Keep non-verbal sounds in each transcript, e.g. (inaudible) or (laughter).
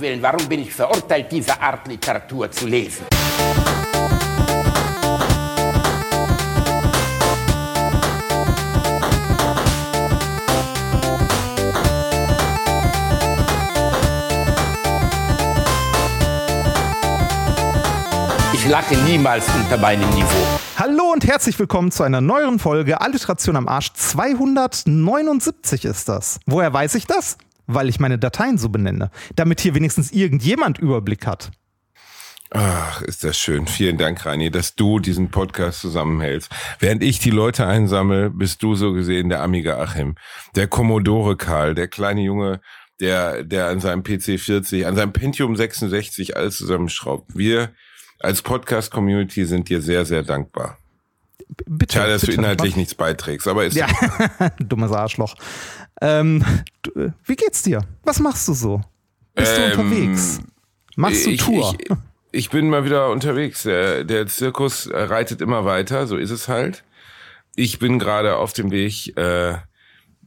Willen, warum bin ich verurteilt, diese Art Literatur zu lesen? Ich lache niemals unter meinem Niveau. Hallo und herzlich willkommen zu einer neueren Folge Alliteration am Arsch. 279 ist das. Woher weiß ich das? Weil ich meine Dateien so benenne, damit hier wenigstens irgendjemand Überblick hat. Ach, ist das schön. Vielen Dank, Rani, dass du diesen Podcast zusammenhältst. Während ich die Leute einsammle, bist du so gesehen der Amiga Achim, der Commodore Karl, der kleine Junge, der, der an seinem PC 40, an seinem Pentium 66 alles zusammenschraubt. Wir als Podcast-Community sind dir sehr, sehr dankbar. Bitte. Schade, dass bitte, du inhaltlich was? nichts beiträgst, aber ist Ja, (laughs) dummes Arschloch. Ähm, du, äh, wie geht's dir? Was machst du so? Bist du Ähm, unterwegs? Machst du ich, Tour? Ich, ich bin mal wieder unterwegs. Der, der Zirkus reitet immer weiter, so ist es halt. Ich bin gerade auf dem Weg, äh,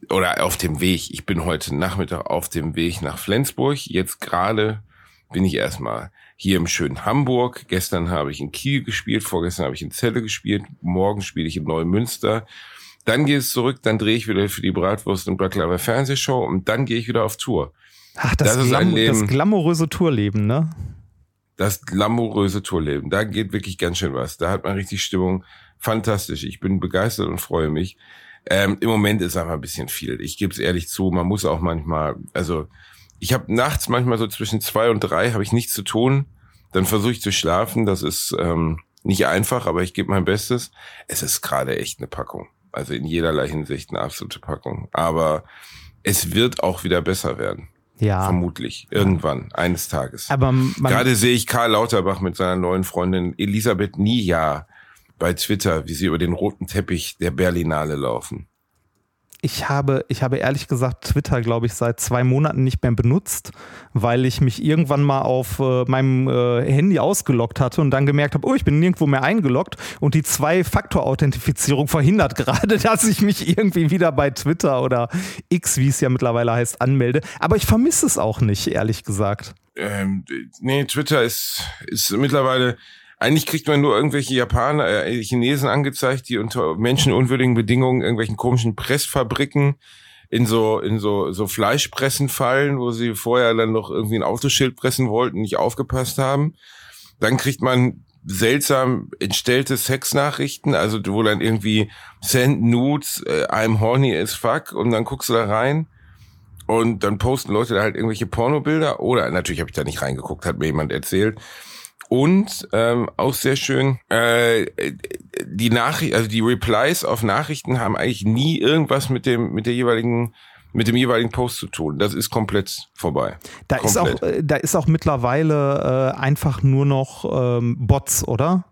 oder auf dem Weg, ich bin heute Nachmittag auf dem Weg nach Flensburg. Jetzt gerade bin ich erstmal hier im schönen Hamburg. Gestern habe ich in Kiel gespielt, vorgestern habe ich in Celle gespielt, morgen spiele ich in Neumünster. Dann geht es zurück, dann drehe ich wieder für die Bratwurst und Baklava Fernsehshow und dann gehe ich wieder auf Tour. Ach, das, das ein Glam Leben. das glamouröse Tourleben, ne? das glamouröse Tourleben. Da geht wirklich ganz schön was. Da hat man richtig Stimmung. Fantastisch. Ich bin begeistert und freue mich. Ähm, Im Moment ist einfach ein bisschen viel. Ich gebe es ehrlich zu. Man muss auch manchmal, also ich habe nachts manchmal so zwischen zwei und drei habe ich nichts zu tun. Dann versuche ich zu schlafen. Das ist ähm, nicht einfach, aber ich gebe mein Bestes. Es ist gerade echt eine Packung. Also in jederlei Hinsicht eine absolute Packung. Aber es wird auch wieder besser werden. Ja. Vermutlich. Irgendwann. Eines Tages. Aber Gerade sehe ich Karl Lauterbach mit seiner neuen Freundin Elisabeth Nia bei Twitter, wie sie über den roten Teppich der Berlinale laufen. Ich habe, ich habe ehrlich gesagt Twitter, glaube ich, seit zwei Monaten nicht mehr benutzt, weil ich mich irgendwann mal auf äh, meinem äh, Handy ausgeloggt hatte und dann gemerkt habe, oh, ich bin nirgendwo mehr eingeloggt und die Zwei-Faktor-Authentifizierung verhindert (laughs) gerade, dass ich mich irgendwie wieder bei Twitter oder X, wie es ja mittlerweile heißt, anmelde. Aber ich vermisse es auch nicht, ehrlich gesagt. Ähm, nee, Twitter ist, ist mittlerweile, eigentlich kriegt man nur irgendwelche Japaner, äh, Chinesen angezeigt, die unter menschenunwürdigen Bedingungen irgendwelchen komischen Pressfabriken in so, in so, so Fleischpressen fallen, wo sie vorher dann noch irgendwie ein Autoschild pressen wollten, nicht aufgepasst haben. Dann kriegt man seltsam entstellte Sexnachrichten, also wo dann irgendwie send nudes, äh, I'm horny as fuck und dann guckst du da rein und dann posten Leute da halt irgendwelche Pornobilder oder natürlich habe ich da nicht reingeguckt, hat mir jemand erzählt. Und ähm, auch sehr schön, äh, die Nachricht, also die Replies auf Nachrichten haben eigentlich nie irgendwas mit dem mit der jeweiligen mit dem jeweiligen Post zu tun. Das ist komplett vorbei. Da ist, auch, Komplett. äh, da ist auch mittlerweile äh, einfach nur noch ähm, Bots, oder?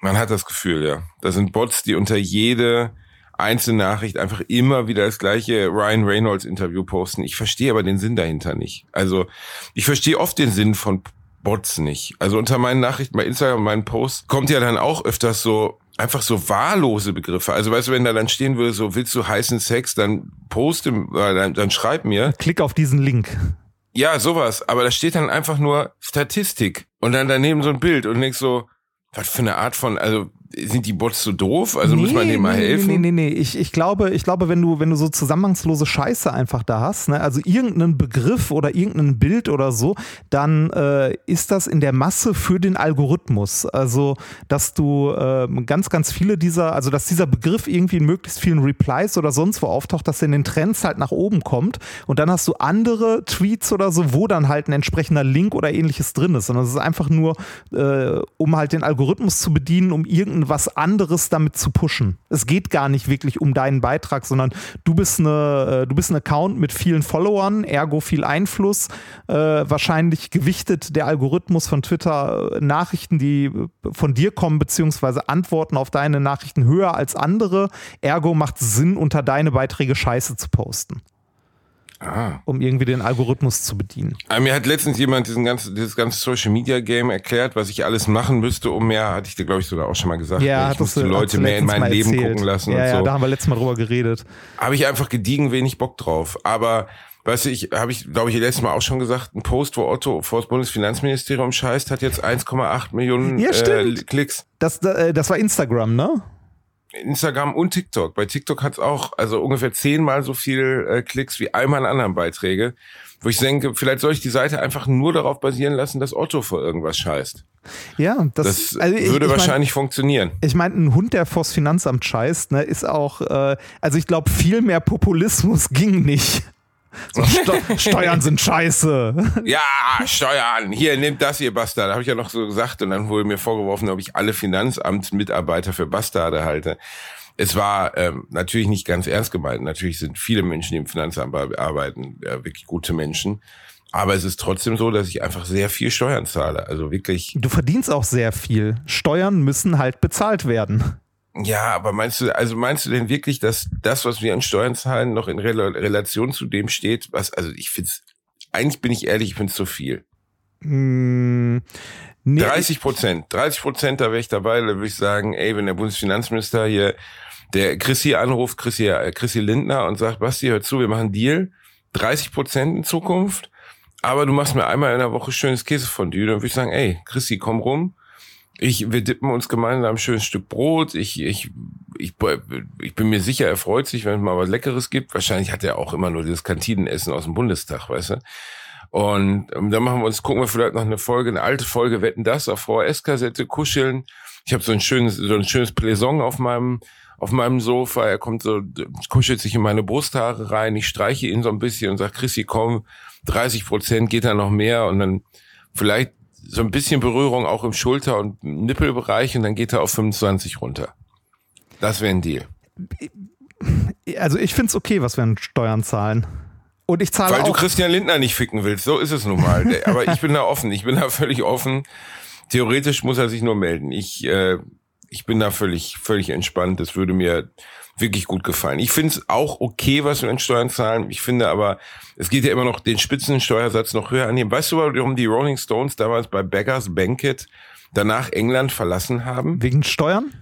Man hat das Gefühl, ja. Das sind Bots, die unter jede einzelne Nachricht einfach immer wieder das gleiche Ryan Reynolds Interview posten. Ich verstehe aber den Sinn dahinter nicht. Also ich verstehe oft den Sinn von Bots nicht. Also unter meinen Nachrichten bei Instagram, meinen Posts, kommt ja dann auch öfters so einfach so wahllose Begriffe. Also weißt du, wenn da dann stehen würde, so willst du heißen Sex, dann poste, äh, dann, dann schreib mir. Klick auf diesen Link. Ja, sowas. Aber da steht dann einfach nur Statistik und dann daneben so ein Bild und denkst so, was für eine Art von, also sind die Bots so doof? Also muss man denen mal nee, helfen? Nee, nee, nee. Ich, ich glaube, ich glaube, wenn du, wenn du so zusammenhangslose Scheiße einfach da hast, ne, also irgendeinen Begriff oder irgendein Bild oder so, dann äh, ist das in der Masse für den Algorithmus. Also, dass du äh, ganz, ganz viele dieser, also dass dieser Begriff irgendwie in möglichst vielen Replies oder sonst wo auftaucht, dass er in den Trends halt nach oben kommt und dann hast du andere Tweets oder so, wo dann halt ein entsprechender Link oder ähnliches drin ist. Sondern es ist einfach nur, äh, um halt den Algorithmus zu bedienen, um irgendein was anderes damit zu pushen. Es geht gar nicht wirklich um deinen Beitrag, sondern du bist eine, äh, du bist ein Account mit vielen Followern, ergo viel Einfluss. Äh, wahrscheinlich gewichtet der Algorithmus von Twitter äh, Nachrichten, die äh, von dir kommen, beziehungsweise Antworten auf deine Nachrichten höher als andere. Ergo macht Sinn, unter deine Beiträge Scheiße zu posten. Ah. um irgendwie den Algorithmus zu bedienen. Aber mir hat letztens jemand diesen ganzen, dieses ganze Social Media Game erklärt, was ich alles machen müsste, um mehr, hatte ich dir, glaube ich, sogar auch schon mal gesagt. Ja, ne? ich musste Leute mehr in mein Leben erzählt. gucken lassen ja, und so. Ja, da haben wir letztes Mal drüber geredet. Habe ich einfach gediegen wenig Bock drauf. Aber Weißt du, ich habe ich, glaube ich, letztes Mal auch schon gesagt, ein Post, wo Otto vor das Bundesfinanzministerium scheißt, hat jetzt 1,8 Millionen ja, äh, Klicks. Das, äh, das war Instagram, ne? Instagram und TikTok. Bei TikTok hat es auch also ungefähr zehnmal so viel äh, Klicks wie all meine anderen Beiträge, wo ich denke, vielleicht soll ich die Seite einfach nur darauf basieren lassen, dass Otto vor irgendwas scheißt. Ja, das, das also ich, würde ich wahrscheinlich mein, funktionieren. Ich meine, ein Hund, der vors Finanzamt scheißt, ne, ist auch, äh, also ich glaube, viel mehr Populismus (laughs) ging nicht. So, Sto (laughs) Steuern sind scheiße. Ja, Steuern. Hier, nehmt das, ihr Bastard. Habe ich ja noch so gesagt. Und dann wurde mir vorgeworfen, ob ich alle Finanzamtsmitarbeiter für Bastarde halte. Es war ähm, natürlich nicht ganz ernst gemeint. Natürlich sind viele Menschen, die im Finanzamt arbeiten, äh, wirklich gute Menschen. Aber es ist trotzdem so, dass ich einfach sehr viel Steuern zahle. Also wirklich. Du verdienst auch sehr viel. Steuern müssen halt bezahlt werden. Ja, aber meinst du, also meinst du denn wirklich, dass das, was wir an Steuern zahlen, noch in Rel Relation zu dem steht, was, also ich find's, eigentlich bin ich ehrlich, ich find's zu viel. Mm, nee, 30 Prozent, 30 Prozent, da wäre ich dabei, da würde ich sagen, ey, wenn der Bundesfinanzminister hier, der Chrissy anruft, Chrissy, äh, Chrissy Lindner und sagt, Basti, hör zu, wir machen Deal, 30 Prozent in Zukunft, aber du machst mir einmal in der Woche schönes Käsefondue, dann würde ich sagen, ey, Chrissy, komm rum, ich, wir dippen uns gemeinsam ein schönes Stück Brot. Ich, ich, ich, ich bin mir sicher, er freut sich, wenn es mal was Leckeres gibt. Wahrscheinlich hat er auch immer nur dieses Kantinenessen aus dem Bundestag, weißt du? Und ähm, dann machen wir uns, gucken wir vielleicht noch eine Folge, eine alte Folge, wetten das auf VHS-Kassette, kuscheln. Ich habe so ein schönes, so ein schönes Plaisong auf meinem, auf meinem Sofa. Er kommt so, kuschelt sich in meine Brusthaare rein. Ich streiche ihn so ein bisschen und sag, Chrissy, komm, 30 Prozent geht da noch mehr. Und dann vielleicht so ein bisschen Berührung auch im Schulter- und Nippelbereich und dann geht er auf 25 runter. Das wäre ein Deal. Also ich finde es okay, was wir an Steuern zahlen. Und ich zahle Weil auch du Christian Lindner nicht ficken willst, so ist es nun mal. Aber ich bin da offen, ich bin da völlig offen. Theoretisch muss er sich nur melden. Ich, äh, ich bin da völlig, völlig entspannt. Das würde mir wirklich gut gefallen. Ich finde es auch okay, was wir in Steuern zahlen. Ich finde aber, es geht ja immer noch den Spitzensteuersatz noch höher annehmen. Weißt du, warum die Rolling Stones damals bei Beggars Banquet danach England verlassen haben? Wegen Steuern?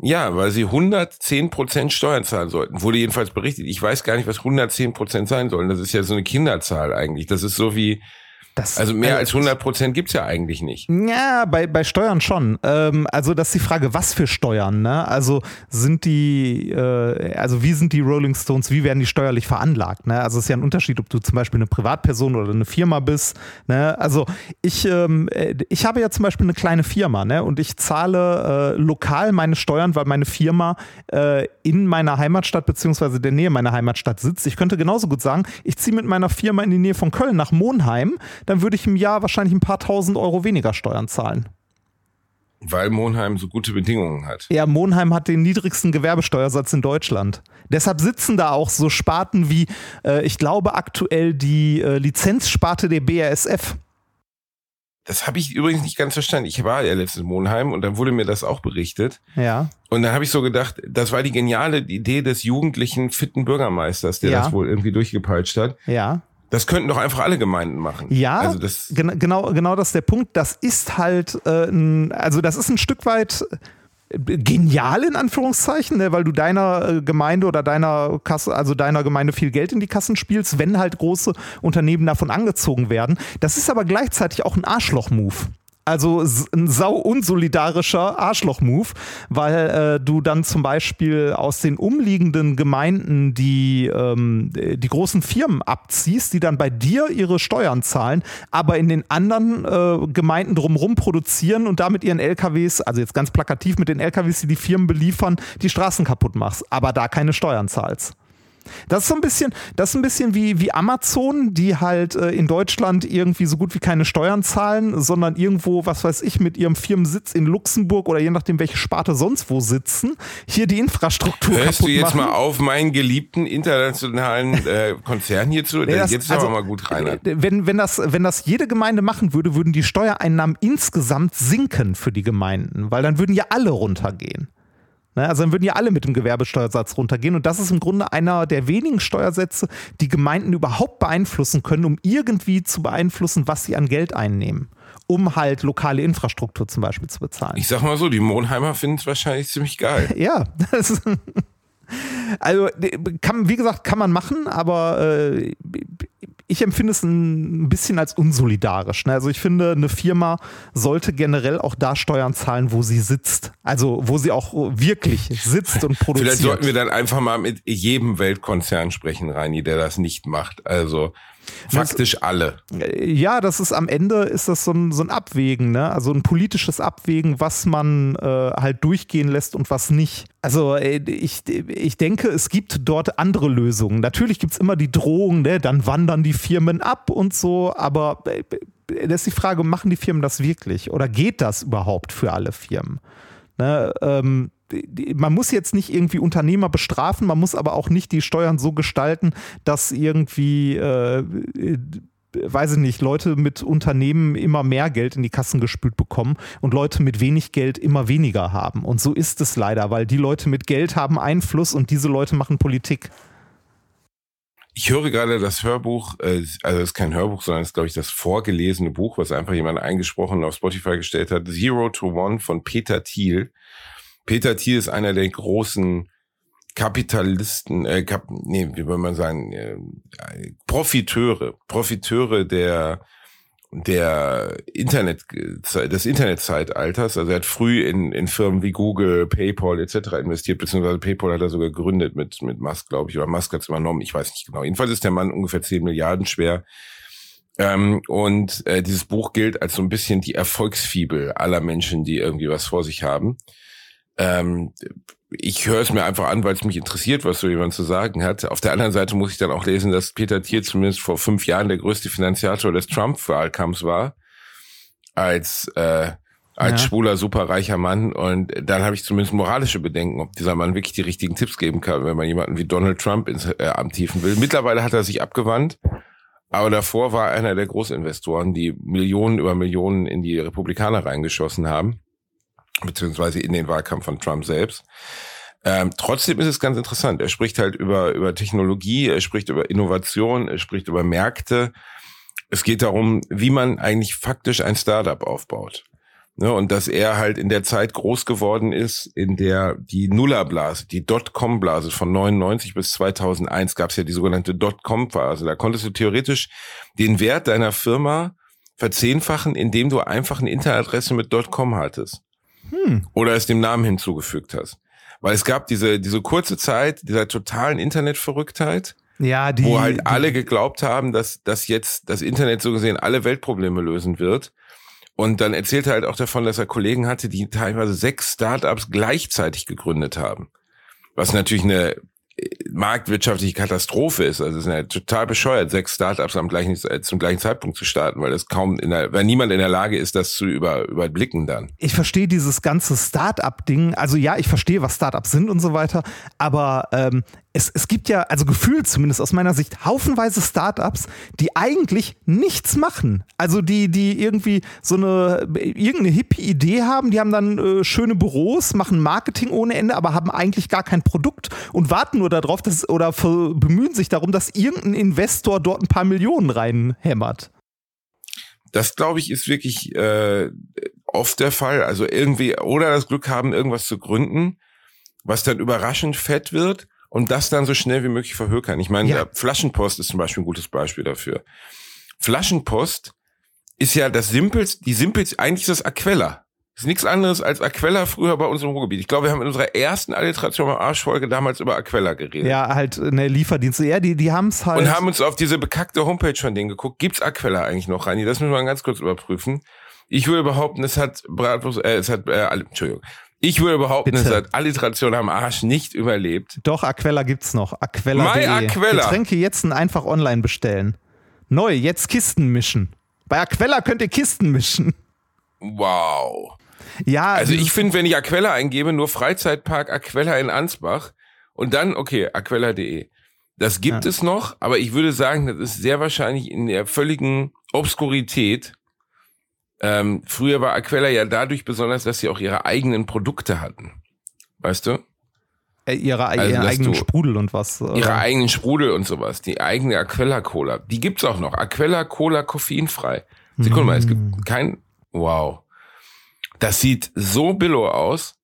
Ja, weil sie 110 Prozent Steuern zahlen sollten. Wurde jedenfalls berichtet. Ich weiß gar nicht, was 110 Prozent sein sollen. Das ist ja so eine Kinderzahl eigentlich. Das ist so wie, das, also mehr äh, als 100 Prozent gibt's ja eigentlich nicht. Ja, bei, bei Steuern schon. Ähm, also das ist die Frage, was für Steuern? Ne? Also sind die, äh, also wie sind die Rolling Stones, wie werden die steuerlich veranlagt? Ne? Also es ist ja ein Unterschied, ob du zum Beispiel eine Privatperson oder eine Firma bist. Ne? Also ich, ähm, äh, ich habe ja zum Beispiel eine kleine Firma ne? und ich zahle äh, lokal meine Steuern, weil meine Firma äh, in meiner Heimatstadt beziehungsweise der Nähe meiner Heimatstadt sitzt. Ich könnte genauso gut sagen, ich ziehe mit meiner Firma in die Nähe von Köln nach Monheim dann würde ich im Jahr wahrscheinlich ein paar tausend Euro weniger Steuern zahlen. Weil Monheim so gute Bedingungen hat. Ja, Monheim hat den niedrigsten Gewerbesteuersatz in Deutschland. Deshalb sitzen da auch so Sparten wie, äh, ich glaube aktuell die äh, Lizenzsparte der BASF. Das habe ich übrigens nicht ganz verstanden. Ich war ja letztens in Monheim und dann wurde mir das auch berichtet. Ja. Und dann habe ich so gedacht, das war die geniale Idee des jugendlichen, fitten Bürgermeisters, der ja. das wohl irgendwie durchgepeitscht hat. Ja. Das könnten doch einfach alle Gemeinden machen. Ja, also das gen genau, genau das ist der Punkt. Das ist halt, äh, ein, also das ist ein Stück weit äh, genial in Anführungszeichen, ne, weil du deiner äh, Gemeinde oder deiner Kasse, also deiner Gemeinde viel Geld in die Kassen spielst, wenn halt große Unternehmen davon angezogen werden. Das ist aber gleichzeitig auch ein Arschloch-Move. Also ein sau unsolidarischer Arschloch-Move, weil äh, du dann zum Beispiel aus den umliegenden Gemeinden die, ähm, die großen Firmen abziehst, die dann bei dir ihre Steuern zahlen, aber in den anderen äh, Gemeinden drumherum produzieren und damit ihren LKWs, also jetzt ganz plakativ mit den LKWs, die die Firmen beliefern, die Straßen kaputt machst, aber da keine Steuern zahlst. Das ist so ein bisschen, das ist ein bisschen wie, wie Amazon, die halt äh, in Deutschland irgendwie so gut wie keine Steuern zahlen, sondern irgendwo, was weiß ich, mit ihrem Firmensitz in Luxemburg oder je nachdem, welche Sparte sonst wo sitzen, hier die Infrastruktur Hörst du jetzt machen. mal auf, meinen geliebten internationalen äh, Konzern hier zu? Nee, das, jetzt also, aber mal gut rein. Äh, wenn, wenn, das, wenn das jede Gemeinde machen würde, würden die Steuereinnahmen insgesamt sinken für die Gemeinden, weil dann würden ja alle runtergehen. Ne? Also dann würden ja alle mit dem Gewerbesteuersatz runtergehen. Und das ist im Grunde einer der wenigen Steuersätze, die Gemeinden überhaupt beeinflussen können, um irgendwie zu beeinflussen, was sie an Geld einnehmen um halt lokale Infrastruktur zum Beispiel zu bezahlen. Ich sag mal so, die Monheimer finden es wahrscheinlich ziemlich geil. (laughs) ja, das, (laughs) also kann, wie gesagt, kann man machen, aber äh, ich empfinde es ein bisschen als unsolidarisch. Ne? Also ich finde, eine Firma sollte generell auch da Steuern zahlen, wo sie sitzt. Also wo sie auch wirklich sitzt und produziert. Vielleicht sollten wir dann einfach mal mit jedem Weltkonzern sprechen, Reini, der das nicht macht. Also Faktisch das, alle. Ja, das ist am Ende ist das so ein, so ein Abwägen, ne? Also ein politisches Abwägen, was man äh, halt durchgehen lässt und was nicht. Also äh, ich, ich denke, es gibt dort andere Lösungen. Natürlich gibt es immer die Drohung, ne? dann wandern die Firmen ab und so, aber äh, das ist die Frage, machen die Firmen das wirklich? Oder geht das überhaupt für alle Firmen? Ne? Ähm, man muss jetzt nicht irgendwie Unternehmer bestrafen, man muss aber auch nicht die Steuern so gestalten, dass irgendwie, äh, äh, weiß ich nicht, Leute mit Unternehmen immer mehr Geld in die Kassen gespült bekommen und Leute mit wenig Geld immer weniger haben. Und so ist es leider, weil die Leute mit Geld haben Einfluss und diese Leute machen Politik. Ich höre gerade das Hörbuch, äh, also es ist kein Hörbuch, sondern es ist, glaube ich, das vorgelesene Buch, was einfach jemand eingesprochen auf Spotify gestellt hat, Zero to One von Peter Thiel. Peter Thiel ist einer der großen Kapitalisten, äh, Kap, nee, wie will man sagen, äh, Profiteure, Profiteure der der Internet des Internetzeitalters. Also er hat früh in, in Firmen wie Google, PayPal etc. investiert, beziehungsweise PayPal hat er sogar gegründet mit mit Musk, glaube ich, oder Musk hat es übernommen. Ich weiß nicht genau. Jedenfalls ist der Mann ungefähr 10 Milliarden schwer. Ähm, und äh, dieses Buch gilt als so ein bisschen die Erfolgsfibel aller Menschen, die irgendwie was vor sich haben. Ähm, ich höre es mir einfach an, weil es mich interessiert, was so jemand zu sagen hat. Auf der anderen Seite muss ich dann auch lesen, dass Peter Thiel zumindest vor fünf Jahren der größte Finanziator des Trump-Wahlkampfs war, als äh, als ja. schwuler, superreicher Mann. Und dann habe ich zumindest moralische Bedenken, ob dieser Mann wirklich die richtigen Tipps geben kann, wenn man jemanden wie Donald Trump ins äh, Amt tiefen will. Mittlerweile hat er sich abgewandt. Aber davor war einer der Großinvestoren, die Millionen über Millionen in die Republikaner reingeschossen haben beziehungsweise in den Wahlkampf von Trump selbst. Ähm, trotzdem ist es ganz interessant. Er spricht halt über, über Technologie, er spricht über Innovation, er spricht über Märkte. Es geht darum, wie man eigentlich faktisch ein Startup aufbaut. Ne, und dass er halt in der Zeit groß geworden ist, in der die Nullerblase, die Dotcom-Blase von 99 bis 2001 gab es ja die sogenannte Dotcom-Phase. Da konntest du theoretisch den Wert deiner Firma verzehnfachen, indem du einfach eine Internetadresse mit .com hattest. Hm. Oder es dem Namen hinzugefügt hast. Weil es gab diese, diese kurze Zeit dieser totalen Internetverrücktheit, ja, die, wo halt alle geglaubt haben, dass, dass jetzt das Internet so gesehen alle Weltprobleme lösen wird. Und dann erzählt er halt auch davon, dass er Kollegen hatte, die teilweise sechs Startups gleichzeitig gegründet haben. Was natürlich eine marktwirtschaftliche Katastrophe ist. Also es ist ja total bescheuert, sechs Startups am gleichen, äh, zum gleichen Zeitpunkt zu starten, weil das kaum in der, weil niemand in der Lage ist, das zu über, überblicken dann. Ich verstehe dieses ganze Startup-Ding. Also ja, ich verstehe, was Startups sind und so weiter, aber ähm, es, es gibt ja, also gefühlt zumindest aus meiner Sicht, haufenweise Startups, die eigentlich nichts machen. Also die, die irgendwie so eine, irgendeine hippie Idee haben, die haben dann äh, schöne Büros, machen Marketing ohne Ende, aber haben eigentlich gar kein Produkt und warten nur darauf, dass, oder bemühen sich darum, dass irgendein Investor dort ein paar Millionen reinhämmert. Das glaube ich ist wirklich äh, oft der Fall. Also irgendwie oder das Glück haben, irgendwas zu gründen, was dann überraschend fett wird und das dann so schnell wie möglich verhökern. Ich meine, ja. Flaschenpost ist zum Beispiel ein gutes Beispiel dafür. Flaschenpost ist ja das simpelste, die simpelste, eigentlich ist das Aquella. Das ist nichts anderes als Aquella früher bei uns im Ruhrgebiet. Ich glaube, wir haben in unserer ersten Alliteration bei Arschfolge damals über Aquella geredet. Ja, halt eine Lieferdienste. Ja, die, die haben es halt. Und haben uns auf diese bekackte Homepage von denen geguckt. Gibt's Aquella eigentlich noch, Reini? Das müssen wir mal ganz kurz überprüfen. Ich würde behaupten, es hat Bratwurst, äh, es hat, äh, Entschuldigung, ich würde behaupten, Bitte. es hat Alliteration am Arsch nicht überlebt. Doch, Aquella gibt's noch. Aquella. My Aquella. Getränke jetzt einfach online bestellen. Neu, jetzt Kisten mischen. Bei Aquella könnt ihr Kisten mischen. Wow. Ja. Also ich finde, wenn ich Aquella eingebe, nur Freizeitpark Aquella in Ansbach und dann, okay, aquella.de. Das gibt ja. es noch, aber ich würde sagen, das ist sehr wahrscheinlich in der völligen Obskurität ähm, früher war Aquella ja dadurch besonders, dass sie auch ihre eigenen Produkte hatten. weißt du? Äh, ihre, Also, dass eigenen du- Sprudel und was. äh, Ihre eigenen Sprudel und sowas, die eigene Aquella Cola, die gibt's auch noch. Aquella Cola koffeinfrei. Sekunde mal, es Mm. gibt kein, wow. Das sieht so billo aus.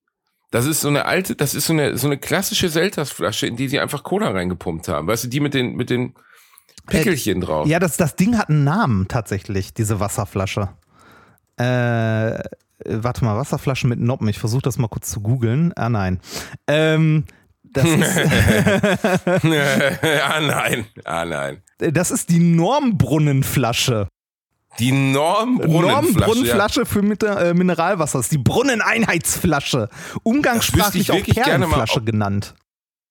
Das ist so eine alte, das ist so eine, so eine klassische Seltersflasche, in die sie einfach Cola reingepumpt haben. Weißt du, die mit den, mit den Pickelchen drauf. Ja, das, das Ding hat einen Namen tatsächlich, diese Wasserflasche. Äh, warte mal, Wasserflasche mit Noppen. Ich versuche das mal kurz zu googeln. Ah, nein. Ähm, das, ist, (laughs) ah, nein. Ah, nein. das ist die Normbrunnenflasche. Die Normbrunnenflasche. ja. Normbrunnenflasche für Mit äh, Mineralwasser. Das ist die Brunneneinheitsflasche. Umgangssprachlich auch Perlenflasche ob- genannt.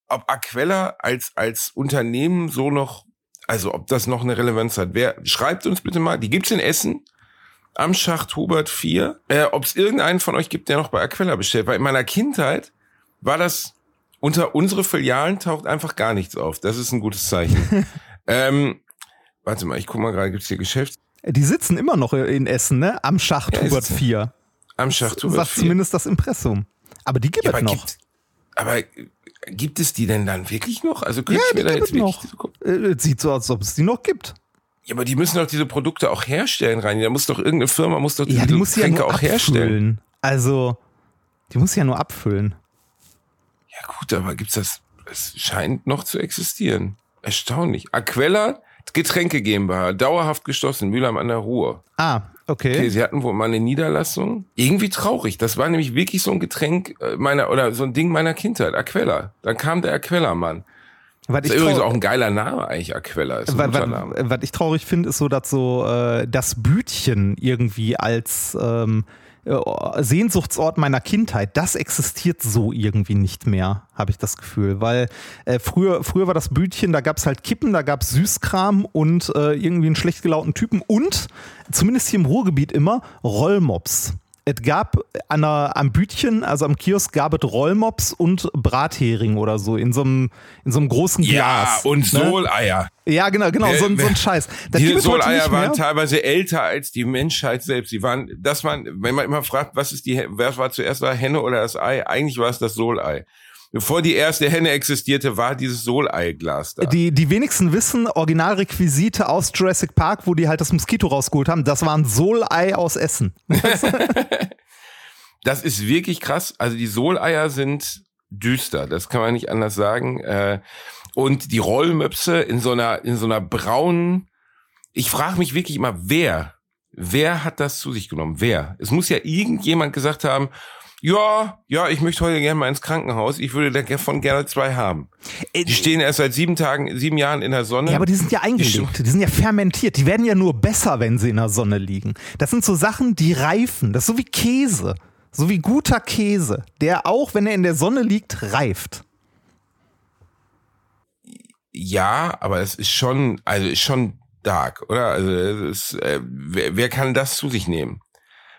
ob Aquella als, als Unternehmen so noch, also ob das noch eine Relevanz hat. Wer, schreibt uns bitte mal, die gibt's in Essen, am Schacht Hubert 4, äh, ob es irgendeinen von euch gibt, der noch bei Aquella bestellt. Weil in meiner Kindheit war das, unter unsere Filialen taucht einfach gar nichts auf. Das ist ein gutes Zeichen. (laughs) ähm, warte mal, ich guck mal gerade, gibt's hier Geschäft? Die sitzen immer noch in Essen, ne? Am Schacht Ja, Hubert es. 4. Am Schacht Hubert Sagt 4. zumindest das Impressum. Aber die gibt Ja, es noch. gibt, aber äh, gibt es die denn dann wirklich noch? Also könnte Ja, ich mir die da gibt jetzt es wirklich noch. Äh, es sieht so aus, als ob es die noch gibt. Ja, aber die müssen doch diese Produkte auch herstellen, rein. Da muss doch irgendeine Firma muss doch diese Ja, die muss ja Getränke nur auch herstellen. abfüllen. Also, die muss sie ja nur abfüllen. Ja gut, aber gibt's das? Es scheint noch zu existieren. Erstaunlich. Aquella Getränke GmbH, dauerhaft geschlossen, Mülheim an der Ruhr. Ah, okay. Okay, sie hatten wohl mal eine Niederlassung. Irgendwie traurig. Das war nämlich wirklich so ein Getränk äh, meiner oder so ein Ding meiner Kindheit. Aquella. Dann kam der Aquella-Mann. Was Das ich, ist übrigens auch ein geiler Name eigentlich. Aquella ist ein wa- guter wa- Name. was ich traurig finde, ist so, dass so äh, das Bütchen irgendwie als ähm, äh, Sehnsuchtsort meiner Kindheit, das existiert so irgendwie nicht mehr, habe ich das Gefühl. Weil äh, früher, früher war das Bütchen, da gab es halt Kippen, da gab es Süßkram und äh, irgendwie einen schlecht gelaunten Typen und zumindest hier im Ruhrgebiet immer Rollmops. Es gab an der, am Bütchen, also am Kiosk, gab es Rollmops und Brathering oder so in so einem, in so einem großen Ja, Glas. und ne? Soleier. Ja, genau, genau, Wer- so, ein- so ein (laughs) Scheiß. Das Diese Soleier waren teilweise älter als die Menschheit selbst. Sie waren, das waren, wenn man immer fragt, was ist die, wer war zuerst da, Henne oder das Ei? Eigentlich war es das Solei. Bevor die erste Henne existierte, war dieses Soleiglas da. Die, die wenigsten wissen, Originalrequisite aus Jurassic Park, wo die halt das Moskito rausgeholt haben, das war ein Solei aus Essen. (laughs) (laughs) Das ist wirklich krass. Also die Soleier sind düster, das kann man nicht anders sagen. Äh, Und die Rollmöpse in so einer, in so einer braunen, ich frage mich wirklich immer, wer, wer hat das zu sich genommen? Wer? Es muss ja irgendjemand gesagt haben, ja, ja, ich möchte heute gerne mal ins Krankenhaus. Ich würde davon gerne zwei haben. Die stehen erst seit sieben Tagen, sieben Jahren in der Sonne. Ja, aber die sind ja eingelegt, die sind ja fermentiert, die werden ja nur besser, wenn sie in der Sonne liegen. Das sind so Sachen, die reifen, das ist so wie Käse, so wie guter Käse, der auch, wenn er in der Sonne liegt, reift. Ja, aber es ist schon, also ist schon dark, oder? Also ist, äh, wer, wer kann das zu sich nehmen?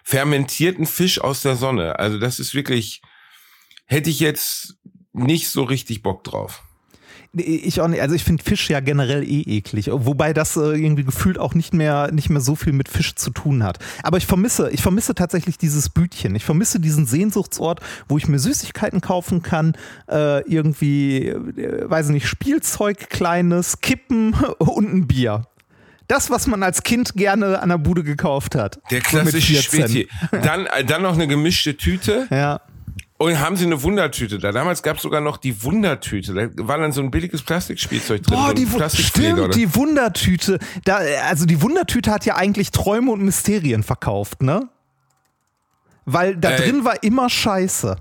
Fermentierten Fisch aus der Sonne. Also das ist wirklich, hätte ich jetzt nicht so richtig Bock drauf. Ich auch nicht, also ich finde Fisch ja generell eh eklig, wobei das äh, irgendwie gefühlt auch nicht mehr, nicht mehr so viel mit Fisch zu tun hat. Aber ich vermisse, ich vermisse tatsächlich dieses Bütchen. Ich vermisse diesen Sehnsuchtsort, wo ich mir Süßigkeiten kaufen kann, äh, irgendwie, äh, weiß nicht, Spielzeug, kleines, Kippen (laughs) und ein Bier. Das, was man als Kind gerne an der Bude gekauft hat. Der So klassische 14. Späti. Dann, äh, dann noch eine gemischte Tüte. Ja. Und haben sie eine Wundertüte da. Damals gab es sogar noch die Wundertüte. Da war dann so ein billiges Plastikspielzeug drin. so Boah, ein die, stimmt, oder- die Wundertüte. Da, also die Wundertüte hat ja eigentlich Träume und Mysterien verkauft, ne? Weil da Äh, drin war immer Scheiße.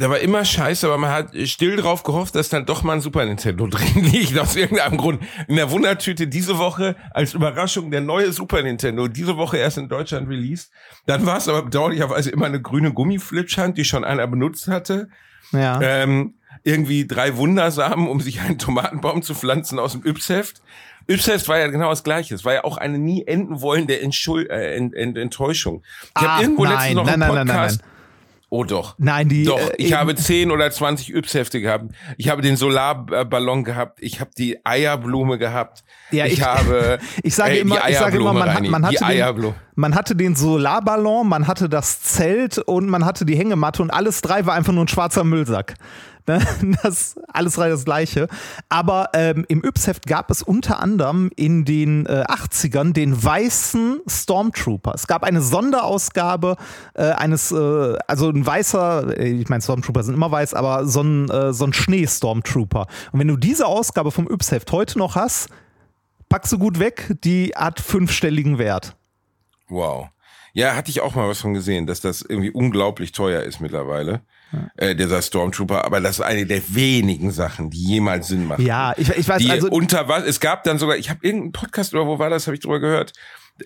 Da war immer scheiße, aber man hat still drauf gehofft, dass dann doch mal ein Super Nintendo (laughs) drin liegt, aus irgendeinem Grund. In der Wundertüte diese Woche als Überraschung der neue Super Nintendo, diese Woche erst in Deutschland released. Dann war es aber bedauerlicherweise immer eine grüne Gummiflipchand, die schon einer benutzt hatte. Ja. Ähm, irgendwie drei Wundersamen, um sich einen Tomatenbaum zu pflanzen aus dem Yps-Heft. Yps-Heft war ja genau das Gleiche. Es war ja auch eine nie enden wollende Entschuld äh, Ent Ent Enttäuschung. Ich Ah, habe irgendwo nein, letztens noch nein, einen nein, nein, nein, Podcast Oh doch. Nein, die. Doch, äh, ich habe 10 oder 20 Yps-Hefte gehabt. Ich habe den Solarballon gehabt. Ich habe die Eierblume gehabt. Ja, ich, ich- habe (laughs) Ich sage äh, immer, ich sage immer, man, hat, man, hatte den, man hatte den Solarballon, man hatte das Zelt und man hatte die Hängematte und alles drei war einfach nur ein schwarzer Müllsack. Ne? (laughs) Das alles drei das gleiche. Aber ähm, im Yps-Heft gab es unter anderem in den äh, 80ern den weißen Stormtrooper. Es gab eine Sonderausgabe äh, eines, äh, also ein weißer, äh, ich meine, Stormtrooper sind immer weiß, aber so ein, äh, so ein Schnee-Stormtrooper. Und wenn du diese Ausgabe vom Yps-Heft heute noch hast, packst du gut weg, die hat fünfstelligen Wert. Wow. Ja, hatte ich auch mal was von gesehen, dass das irgendwie unglaublich teuer ist mittlerweile. Äh, dieser Stormtrooper, aber das ist eine der wenigen Sachen, die jemals Sinn machen. Ja, ich, ich weiß, die also unter was, es gab dann sogar, ich habe irgendeinen Podcast oder wo war das, habe ich drüber gehört.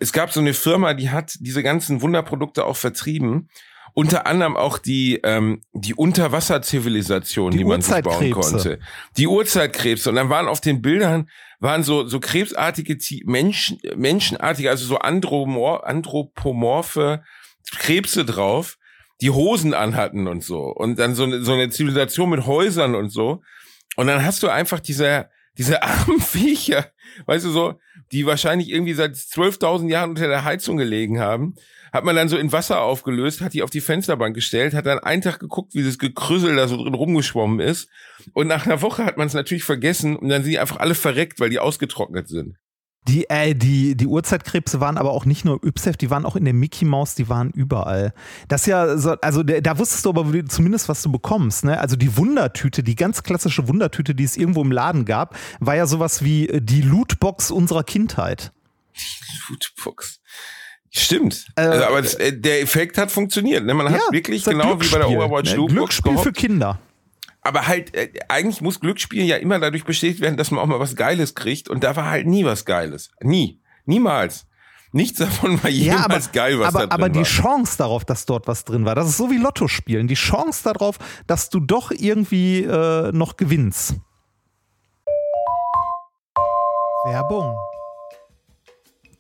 Es gab so eine Firma, die hat diese ganzen Wunderprodukte auch vertrieben. Unter anderem auch die, ähm, die Unterwasserzivilisation, Die die, man sich bauen konnte. Die Urzeitkrebse. Und dann waren auf den Bildern, waren so, so krebsartige, Ti- Menschen, menschenartige, also so andromor, anthropomorphe Krebse drauf, die Hosen anhatten und so. Und dann so eine, so eine Zivilisation mit Häusern und so. Und dann hast du einfach diese, diese (laughs) armen Viecher, weißt du so, die wahrscheinlich irgendwie seit 12.000 Jahren unter der Heizung gelegen haben, hat man dann so in Wasser aufgelöst, hat die auf die Fensterbank gestellt, hat dann einen Tag geguckt, wie dieses Gekrüssel da so drin rumgeschwommen ist. Und nach einer Woche hat man es natürlich vergessen und dann sind die einfach alle verreckt, weil die ausgetrocknet sind. Die, äh, die, die Urzeitkrebse waren aber auch nicht nur Yps-Heft, die waren auch in der Mickey Maus, die waren überall. Das ja, so, also der, da wusstest du aber zumindest, was du bekommst. Ne? Also die Wundertüte, die ganz klassische Wundertüte, die es irgendwo im Laden gab, war ja sowas wie äh, die Lootbox unserer Kindheit. Foodbox. Stimmt. Äh, also, aber das, äh, der Effekt hat funktioniert. Ne? Man hat wirklich ist ein genau wie bei der Overwatch ne? Lootbox Glücksspiel gehofft. für Kinder. Aber halt, äh, eigentlich muss Glücksspiel ja immer dadurch bestätigt werden, dass man auch mal was Geiles kriegt. Und da war halt nie was Geiles. Nie. Niemals. Nichts davon war Ja, aber, jemals geil, was aber, da drin aber die war. Chance darauf, dass dort was drin war, das ist so wie Lotto spielen. Die Chance darauf, dass du doch irgendwie äh, noch gewinnst. Werbung.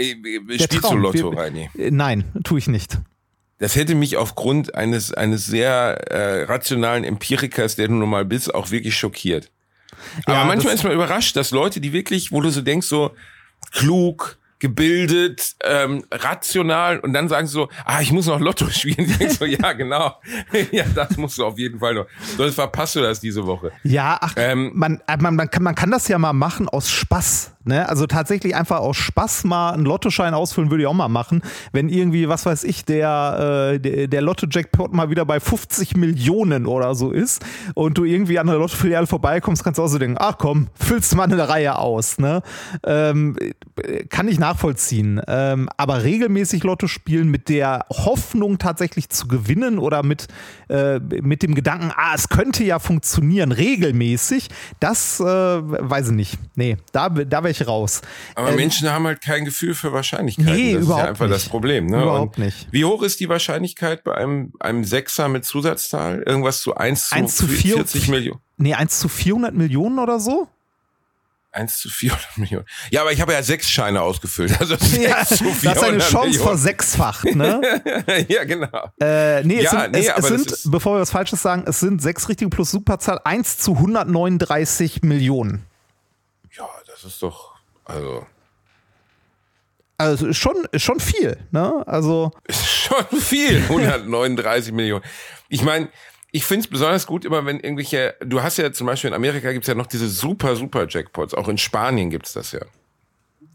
Äh, äh, Spielst du. Lotto, Reini? Äh, Nein, tue ich nicht. Das hätte mich aufgrund eines, eines sehr äh, rationalen Empirikers, der du nun mal bist, auch wirklich schockiert. Aber Ja, manchmal ist man überrascht, dass Leute, die wirklich, wo du so denkst, so klug, gebildet, ähm, rational und dann sagen sie so, ah, ich muss noch Lotto (laughs) spielen. Ich so, ja, genau. (laughs) ja, das musst du auf jeden Fall noch. Sonst verpasst du das diese Woche. Ja, ach, Ähm, man, man, man, kann, man kann das ja mal machen aus Spaß. Ne? Also tatsächlich einfach aus Spaß mal einen Lottoschein ausfüllen, würde ich auch mal machen. Wenn irgendwie, was weiß ich, der, äh, der, der Lotto-Jackpot mal wieder bei 50 Millionen oder so ist und du irgendwie an der Lottofiliale vorbeikommst, kannst du auch so denken, ach komm, füllst du mal eine Reihe aus. Ne? Ähm, kann ich nachvollziehen. Ähm, aber regelmäßig Lotto spielen mit der Hoffnung tatsächlich zu gewinnen oder mit, äh, mit dem Gedanken, ah, es könnte ja funktionieren, regelmäßig, das äh, weiß ich nicht. Nee, da, da wäre ich raus. Aber Ähm, Menschen haben halt kein Gefühl für Wahrscheinlichkeiten. Nee, das ist überhaupt ja einfach nicht. das Problem. Ne? Überhaupt Und nicht. Wie hoch ist die Wahrscheinlichkeit bei einem, einem Sechser mit Zusatzzahl? Irgendwas zu 1 zu, 1 zu 40 Millionen? Nee, 1 zu 400 Millionen oder so? 1 zu 400 Millionen. Ja, aber ich habe ja sechs Scheine ausgefüllt. Also (laughs) das ja, zu 400 das ist eine Chance Millionen. versechsfacht, ne? (laughs) ja, genau. Äh, nee, es ja, sind, nee, es, es sind bevor wir was Falsches sagen, es sind sechs richtige plus Superzahl, 1 zu 139 Millionen. Das ist doch, also. Also schon, schon viel, ne? Also. Schon viel, (laughs) 139 Millionen. Ich meine, ich finde es besonders gut immer, wenn irgendwelche, du hast ja zum Beispiel in Amerika gibt's ja noch diese super, super Jackpots, auch in Spanien gibt's das ja.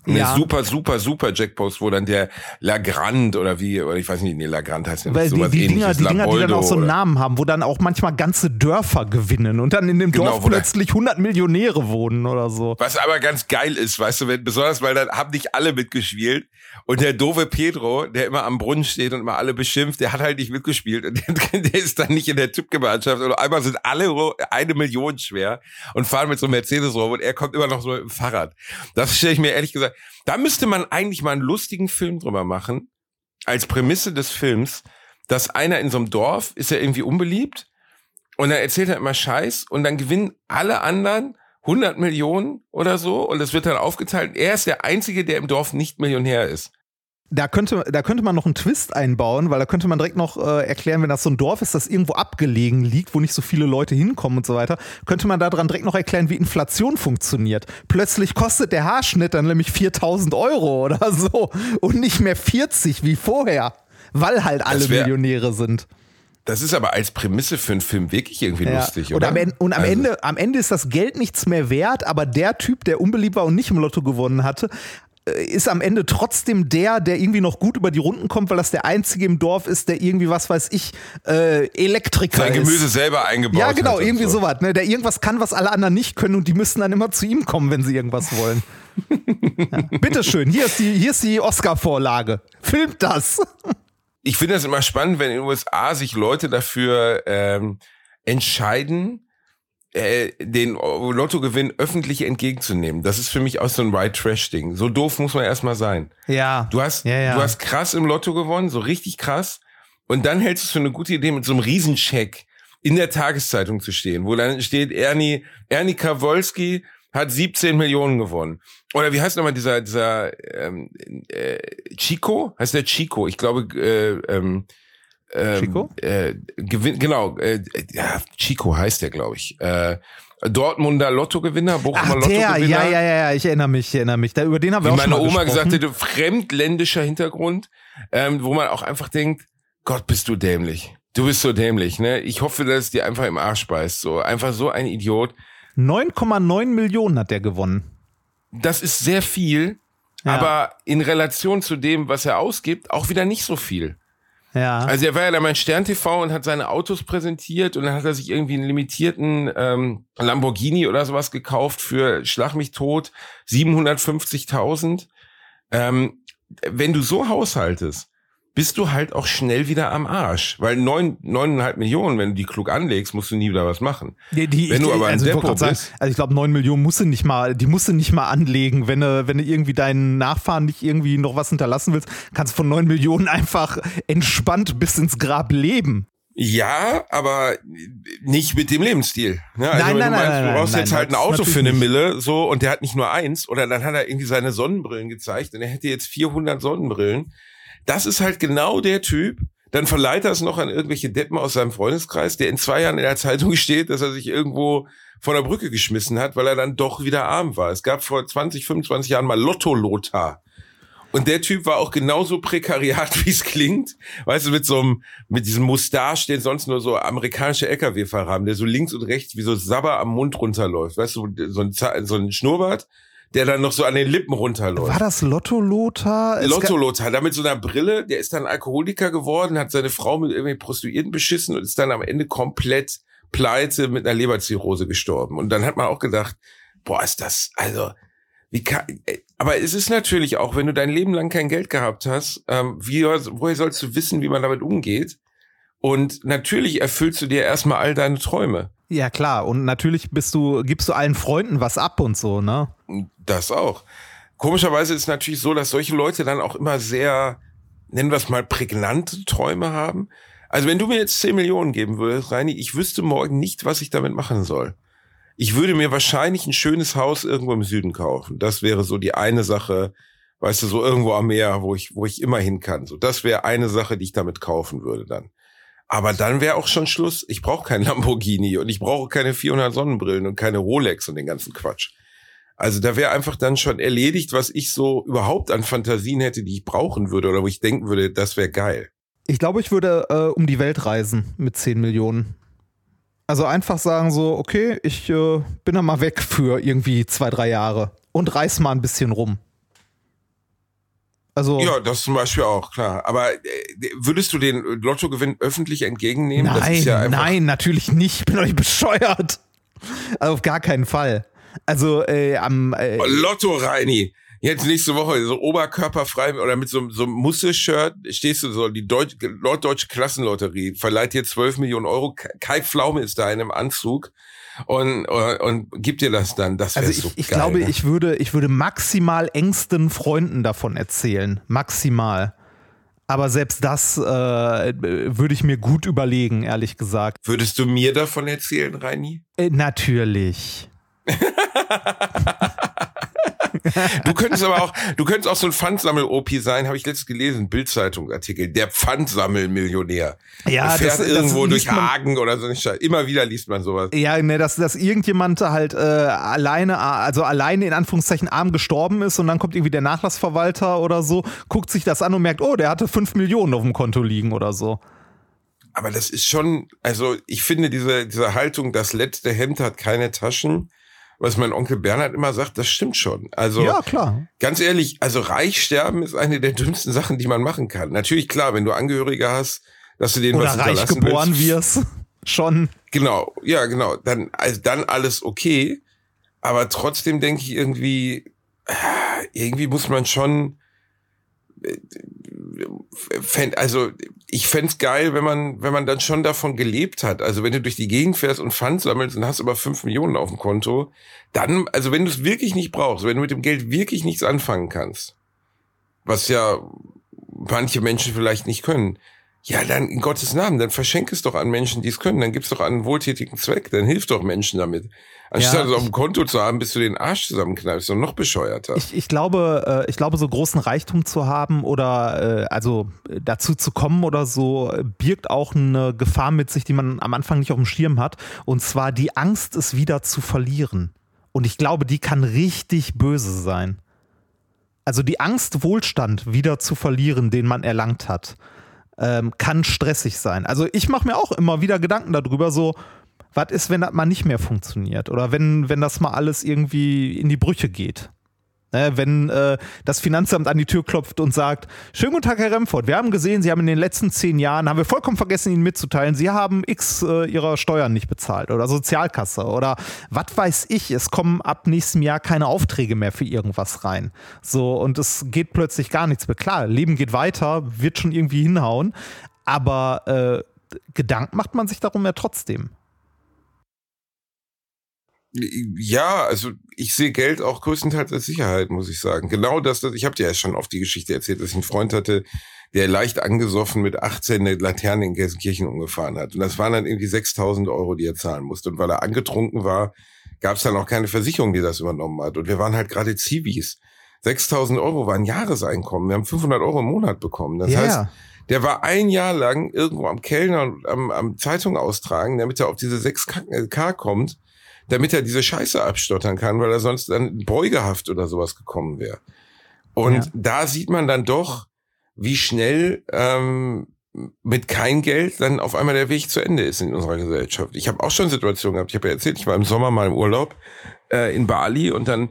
Eine ja. super, super, super Jackpost, wo dann der Lagrand oder wie, oder ich weiß nicht, nee, Lagrand heißt ja Weil sowas die, die Dinger, die Dinger, die dann auch so einen Namen haben, wo dann auch manchmal ganze Dörfer gewinnen und dann in dem genau, Dorf plötzlich 100 Millionäre wohnen oder so. Was aber ganz geil ist, weißt du, wenn, besonders weil dann haben nicht alle mitgespielt und der doofe Pedro, der immer am Brunnen steht und immer alle beschimpft, der hat halt nicht mitgespielt und (laughs) der, der ist dann nicht in der Typgemeinschaft und einmal sind alle eine Million schwer und fahren mit so einem Mercedes rum und er kommt immer noch so mit dem Fahrrad. Das stelle ich mir ehrlich gesagt, da müsste man eigentlich mal einen lustigen Film drüber machen, als Prämisse des Films, dass einer in so einem Dorf ist ja irgendwie unbeliebt und dann erzählt er immer Scheiß und dann gewinnen alle anderen 100 Millionen oder so und das wird dann aufgeteilt. Er ist der Einzige, der im Dorf nicht Millionär ist. Da könnte, da könnte man noch einen Twist einbauen, weil da könnte man direkt noch äh, erklären, wenn das so ein Dorf ist, das irgendwo abgelegen liegt, wo nicht so viele Leute hinkommen und so weiter, könnte man daran direkt noch erklären, wie Inflation funktioniert. Plötzlich kostet der Haarschnitt dann nämlich 4000 Euro oder (laughs) so und nicht mehr 40 wie vorher, weil halt alle wär, Millionäre sind. Das ist aber als Prämisse für einen Film wirklich irgendwie ja. lustig, oder? Und, am, Ende, und am, also. Ende, am Ende ist das Geld nichts mehr wert, aber der Typ, der unbeliebt war und nicht im Lotto gewonnen hatte, ist am Ende trotzdem der, der irgendwie noch gut über die Runden kommt, weil das der einzige im Dorf ist, der irgendwie, was weiß ich, äh, Elektriker Sein Gemüse selber eingebaut Ja, genau, irgendwie so. sowas, ne? Der irgendwas kann, was alle anderen nicht können und die müssen dann immer zu ihm kommen, wenn sie irgendwas wollen. ja. (laughs) Bitteschön, hier ist die, hier ist die Oscar-Vorlage. Filmt das. ich finde das immer spannend, wenn in den USA sich Leute dafür ähm, entscheiden, äh, den Lottogewinn öffentlich entgegenzunehmen. Das ist für mich auch so ein White Trash Ding. So doof muss man erstmal sein. Ja. Du hast, ja, ja. du hast krass im Lotto gewonnen, so richtig krass. Und dann hältst du es für eine gute Idee, mit so einem Riesencheck in der Tageszeitung zu stehen, wo dann steht Ernie, Ernie Kawolski hat 17 Millionen gewonnen. Oder wie heißt nochmal dieser, dieser ähm, äh, Chico? Heißt der Chico? Ich glaube, äh, ähm, ähm, Chico? Äh, gewinn, genau, äh, ja, Chico heißt der, glaube ich. Äh, Dortmunder Lottogewinner, Bochumer Ach, der, Lottogewinner. Ja, ja, ja, ich erinnere mich, ich erinnere mich. Da, über den haben wir Wie auch meine Oma gesagt hätte, fremdländischer Hintergrund, ähm, wo man auch einfach denkt, Gott, bist du dämlich. Du bist so dämlich, ne? Ich hoffe, dass es dir einfach im Arsch beißt. So, einfach so ein Idiot. 9,9 Millionen hat der gewonnen. Das ist sehr viel, ja. aber in Relation zu dem, was er ausgibt, auch wieder nicht so viel. Ja. Also er war ja da mein Stern TV und hat seine Autos präsentiert und dann hat er sich irgendwie einen limitierten ähm, Lamborghini oder sowas gekauft für Schlag mich tot 750.000. Ähm, wenn du so haushaltest, bist du halt auch schnell wieder am Arsch. Weil neun, neuneinhalb Millionen, wenn du die klug anlegst, musst du nie wieder was machen. Die, die, wenn ich, du aber also ein Depot bist. Sagen, also ich glaube, neun Millionen musst du nicht mal, die musst du nicht mal anlegen. Wenn du, wenn du irgendwie deinen Nachfahren nicht irgendwie noch was hinterlassen willst, kannst du von neun Millionen einfach entspannt bis ins Grab leben. Ja, aber nicht mit dem Lebensstil. Ja, also nein, nein, meinst, nein, du brauchst nein, jetzt halt ein Auto für eine Mille, so, und der hat nicht nur eins, oder dann hat er irgendwie seine Sonnenbrillen gezeigt und er hätte jetzt 400 Sonnenbrillen das ist halt genau der Typ, dann verleiht er es noch an irgendwelche Deppen aus seinem Freundeskreis, der in zwei Jahren in der Zeitung (laughs) steht, dass er sich irgendwo von der Brücke geschmissen hat, weil er dann doch wieder arm war. Es gab vor 20, 25 Jahren mal Lotto-Lothar. Und der Typ war auch genauso prekariat, (laughs) wie es klingt. Weißt du, mit so einem, mit diesem Mustache, den sonst nur so amerikanische LKW-Fahrer haben, der so links und rechts wie so Sabber am Mund runterläuft. Weißt du, so ein, so ein Schnurrbart, der dann noch so an den Lippen runterläuft. War das Lotto Lothar? Lotto Lothar, da mit so einer Brille, der ist dann Alkoholiker geworden, hat seine Frau mit irgendwie Prostituierten beschissen und ist dann am Ende komplett pleite mit einer Leberzirrhose gestorben. Und dann hat man auch gedacht, boah, ist das, also, wie kann, äh, aber es ist natürlich auch, wenn du dein Leben lang kein Geld gehabt hast, ähm, wie, woher sollst du wissen, wie man damit umgeht? Und natürlich erfüllst du dir erstmal all deine Träume. Ja, klar. Und natürlich bist du, gibst du allen Freunden was ab und so, ne? Das auch. Komischerweise ist es natürlich so, dass solche Leute dann auch immer sehr, nennen wir es mal, prägnante Träume haben. Also wenn du mir jetzt 10 Millionen geben würdest, Reini, ich wüsste morgen nicht, was ich damit machen soll. Ich würde mir wahrscheinlich ein schönes Haus irgendwo im Süden kaufen. Das wäre so die eine Sache, weißt du, so irgendwo am Meer, wo ich, wo ich immer hin kann. So, das wäre eine Sache, die ich damit kaufen würde dann. Aber dann wäre auch schon Schluss. Ich brauche kein Lamborghini und ich brauche keine 400 Sonnenbrillen und keine Rolex und den ganzen Quatsch. Also da wäre einfach dann schon erledigt, was ich so überhaupt an Fantasien hätte, die ich brauchen würde oder wo ich denken würde, das wäre geil. Ich glaube, ich würde äh, um die Welt reisen mit 10 Millionen. Also einfach sagen so, okay, ich äh, bin da mal weg für irgendwie zwei, drei Jahre und reiß mal ein bisschen rum. Also ja, das zum Beispiel auch, klar. Aber äh, würdest du den Lottogewinn öffentlich entgegennehmen? Nein, ja nein, natürlich nicht. Ich bin nicht bescheuert. Also auf gar keinen Fall. Also äh, am äh, Lotto, Reini. Jetzt nächste Woche so oberkörperfrei oder mit so, so einem Musse-Shirt stehst du so, die Deutsch, Norddeutsche Klassenlotterie verleiht dir 12 Millionen Euro. Kai Pflaume ist da in einem Anzug und, und, und gibt dir das dann. Das also ich, so ich geil, glaube, ne? ich würde, ich würde maximal engsten Freunden davon erzählen. Maximal. Aber selbst das äh, würde ich mir gut überlegen, ehrlich gesagt. Würdest du mir davon erzählen, Reini? Äh, natürlich. Du könntest aber auch, du könntest auch so ein Pfandsammel-OP sein, habe ich letztens gelesen, Bildzeitung-Artikel, der Pfandsammel-Millionär. Ja, fährt das, irgendwo das durch Hagen oder so. Immer wieder liest man sowas. Ja, ne, dass, dass irgendjemand halt äh, alleine, also alleine in Anführungszeichen arm gestorben ist und dann kommt irgendwie der Nachlassverwalter oder so, guckt sich das an und merkt, oh, der hatte fünf Millionen auf dem Konto liegen oder so. Aber das ist schon, also ich finde diese, diese Haltung, das letzte Hemd hat keine Taschen, was mein Onkel Bernhard immer sagt, das stimmt schon. Also ja, klar. ganz ehrlich, also reich sterben ist eine der dümmsten Sachen, die man machen kann. Natürlich klar, wenn du Angehörige hast, dass du denen Oder was reich geboren willst. wirst, (laughs) schon. Genau, ja, genau. Dann also dann alles okay, aber trotzdem denke ich irgendwie, äh, irgendwie muss man schon äh, fänd, also ich fände geil, wenn man, wenn man dann schon davon gelebt hat. Also wenn du durch die Gegend fährst und Pfand sammelst und hast aber fünf Millionen auf dem Konto, dann, also wenn du es wirklich nicht brauchst, wenn du mit dem Geld wirklich nichts anfangen kannst, was ja manche Menschen vielleicht nicht können, ja, dann in Gottes Namen, dann verschenk es doch an Menschen, die es können. Dann gib's doch an einen wohltätigen Zweck. Dann hilf doch Menschen damit. Anstatt ja, es auf dem Konto zu haben, bis du den Arsch zusammenkneifst und noch bescheuerter. Ich, ich glaube, äh, ich glaube, so großen Reichtum zu haben oder äh, also dazu zu kommen oder so, birgt auch eine Gefahr mit sich, die man am Anfang nicht auf dem Schirm hat. Und zwar die Angst, es wieder zu verlieren. Und ich glaube, die kann richtig böse sein. Also die Angst, Wohlstand wieder zu verlieren, den man erlangt hat ähm, kann stressig sein. Also ich mache mir auch immer wieder Gedanken darüber, so, was ist, wenn das mal nicht mehr funktioniert? Oder wenn, wenn das mal alles irgendwie in die Brüche geht? Ne, wenn äh, das Finanzamt an die Tür klopft und sagt, schönen guten Tag, Herr Remford, wir haben gesehen, Sie haben in den letzten zehn Jahren, haben wir vollkommen vergessen, Ihnen mitzuteilen, Sie haben x äh, Ihrer Steuern nicht bezahlt oder Sozialkasse oder was weiß ich, es kommen ab nächstem Jahr keine Aufträge mehr für irgendwas rein. So, und es geht plötzlich gar nichts mehr. Klar, Leben geht weiter, wird schon irgendwie hinhauen, aber äh, Gedanken macht man sich darum ja trotzdem. Ja, also ich sehe Geld auch größtenteils als Sicherheit, muss ich sagen. Genau das, das ich habe dir ja schon oft die Geschichte erzählt, dass ich einen Freund hatte, der leicht angesoffen mit 18 eine Laterne in Gelsenkirchen umgefahren hat. Und das waren dann irgendwie 6000 Euro, die er zahlen musste. Und weil er angetrunken war, gab es dann auch keine Versicherung, die das übernommen hat. Und wir waren halt gerade Zivis. 6000 Euro war ein Jahreseinkommen. Wir haben 500 Euro im Monat bekommen. Das yeah. heißt, der war ein Jahr lang irgendwo am Kellner und am, am Zeitung austragen, damit er auf diese 6K kommt damit er diese Scheiße abstottern kann, weil er sonst dann Beugehaft oder sowas gekommen wäre. Und ja. da sieht man dann doch, wie schnell ähm, mit kein Geld dann auf einmal der Weg zu Ende ist in unserer Gesellschaft. Ich habe auch schon Situationen gehabt, ich habe ja erzählt, ich war im Sommer mal im Urlaub äh, in Bali und dann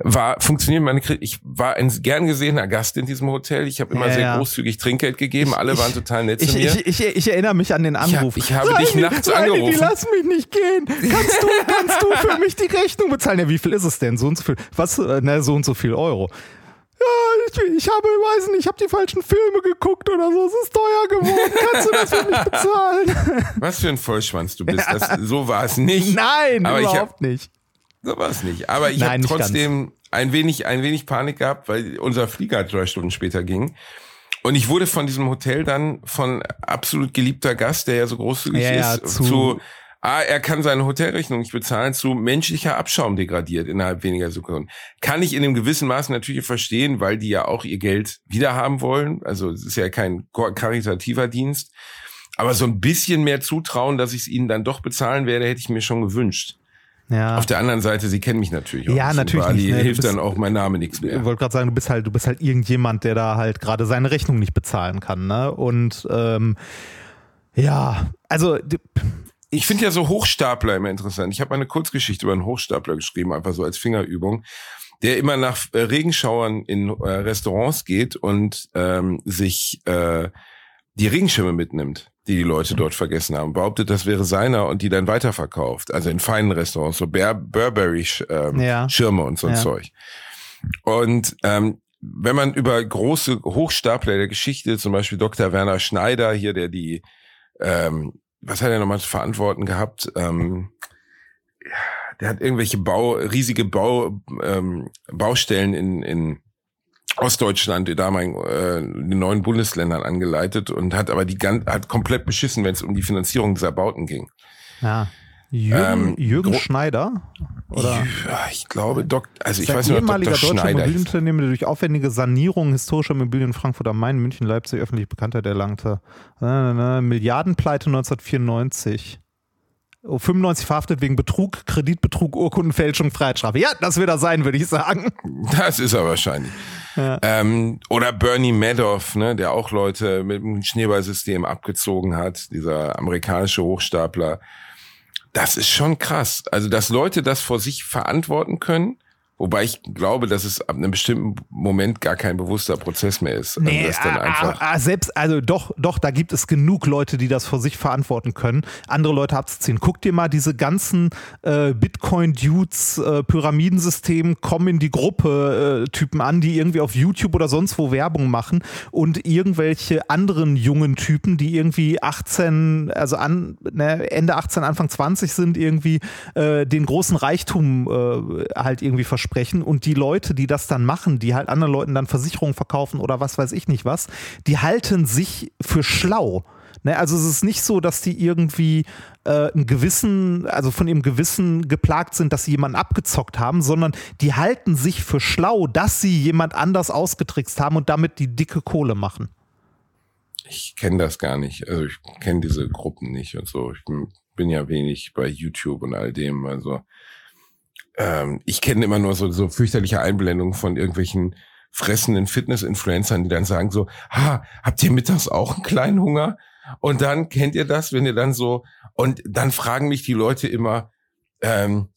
war funktioniert meine Kredit. ich war ein gern gesehener Gast in diesem Hotel. Ich habe immer ja, sehr ja. großzügig Trinkgeld gegeben. Alle waren total nett ich, zu mir. Ich, ich, ich, erinnere mich an den Anruf. Ich, hab, ich habe dich nachts Reini, angerufen. lass mich nicht gehen. Kannst du, (laughs) kannst du für mich die Rechnung bezahlen? Ja, wie viel ist es denn? So und so viel. Was? Äh, ne, so und so viel Euro. Ja, ich, ich habe, weiß nicht, ich habe die falschen Filme geguckt oder so. Es ist teuer geworden. Kannst du das für mich (laughs) bezahlen? Was für ein Vollschwanz du bist. Das, (laughs) so war es nicht. Nein, Aber überhaupt hab, nicht. So war es nicht. Aber ich habe trotzdem ein wenig, ein wenig Panik gehabt, weil unser Flieger drei Stunden später ging. Und ich wurde von diesem Hotel dann von absolut geliebter Gast, der ja so großzügig ja, ist, ja, zu, zu A, er kann seine Hotelrechnung nicht bezahlen, zu menschlicher Abschaum degradiert innerhalb weniger Sekunden. Kann ich in einem gewissen Maß natürlich verstehen, weil die ja auch ihr Geld wiederhaben wollen. Also es ist ja kein karitativer Dienst. Aber so ein bisschen mehr Zutrauen, dass ich es ihnen dann doch bezahlen werde, hätte ich mir schon gewünscht. Ja. Auf der anderen Seite, sie kennen mich natürlich auch. Ja, nicht. natürlich. Bali nicht, ne? hilft bist, dann auch mein Name nichts mehr. Ich wollte gerade sagen, du bist halt, du bist halt irgendjemand, der da halt gerade seine Rechnung nicht bezahlen kann, ne? Und ähm, ja, also ich finde ja so Hochstapler immer interessant. Ich habe eine Kurzgeschichte über einen Hochstapler geschrieben, einfach so als Fingerübung, der immer nach äh, Regenschauern in äh, Restaurants geht und ähm, sich äh, die Regenschirme mitnimmt, die die Leute dort vergessen haben. Behauptet, das wäre seiner und die dann weiterverkauft. Also in feinen Restaurants, so Burberry-Schirme ähm, ja. und so ein ja. Zeug. Und ähm, wenn man über große Hochstapler der Geschichte, zum Beispiel Dr. Werner Schneider hier, der die ähm, was hat er nochmal zu verantworten gehabt? Ähm, der hat irgendwelche Bau, riesige Bau, ähm, Baustellen in, in Ostdeutschland, damaligen äh, den neuen Bundesländern angeleitet und hat aber die ganz, hat komplett beschissen, wenn es um die Finanzierung dieser Bauten ging. Ja. Jürgen, ähm, Jürgen Schneider? Oder? Ja, ich glaube, Dok also ich weiß nicht, ehemaliger Dr. deutscher Immobilienunternehmer, der durch aufwendige Sanierung historischer Immobilien in Frankfurt am Main, München, Leipzig öffentlich Bekanntheit erlangte. Äh, Milliardenpleite 1994. Oh, 95 verhaftet wegen Betrug, Kreditbetrug, Urkundenfälschung, Freiheitsstrafe. Ja, das wird er sein, würde ich sagen. (laughs) Das ist er wahrscheinlich. Ja. Ähm, oder Bernie Madoff, ne, der auch Leute mit dem Schneeballsystem abgezogen hat, dieser amerikanische Hochstapler das ist schon krass. Also, dass Leute das vor sich verantworten können Wobei ich glaube, dass es ab einem bestimmten Moment gar kein bewusster Prozess mehr ist. Also nee, also dann einfach a, a, selbst, also doch, doch, da gibt es genug Leute, die das vor sich verantworten können, andere Leute abzuziehen. Guck dir mal diese ganzen äh, Bitcoin-Dudes, äh, Pyramidensystem, kommen in die Gruppe-Typen äh, an, die irgendwie auf YouTube oder sonst wo Werbung machen und irgendwelche anderen jungen Typen, die irgendwie 18, also an, ne, Ende 18, Anfang 20 sind, irgendwie äh, den großen Reichtum äh, halt irgendwie versprechen sprechen und die Leute, die das dann machen, die halt anderen Leuten dann Versicherungen verkaufen oder was weiß ich nicht was, die halten sich für schlau. Ne, also es ist nicht so, dass die irgendwie äh, ein Gewissen, also von ihrem Gewissen geplagt sind, dass sie jemanden abgezockt haben, sondern die halten sich für schlau, dass sie jemand anders ausgetrickst haben und damit die dicke Kohle machen. Ich kenne das gar nicht. Also ich kenne diese Gruppen nicht und so. Ich bin, bin ja wenig bei YouTube und all dem. Also ähm, ich kenne immer nur so, so fürchterliche Einblendungen von irgendwelchen fressenden Fitness-Influencern, die dann sagen so, ha, habt ihr mittags auch einen kleinen Hunger? Und dann kennt ihr das, wenn ihr dann so, und dann fragen mich die Leute immer, ähm,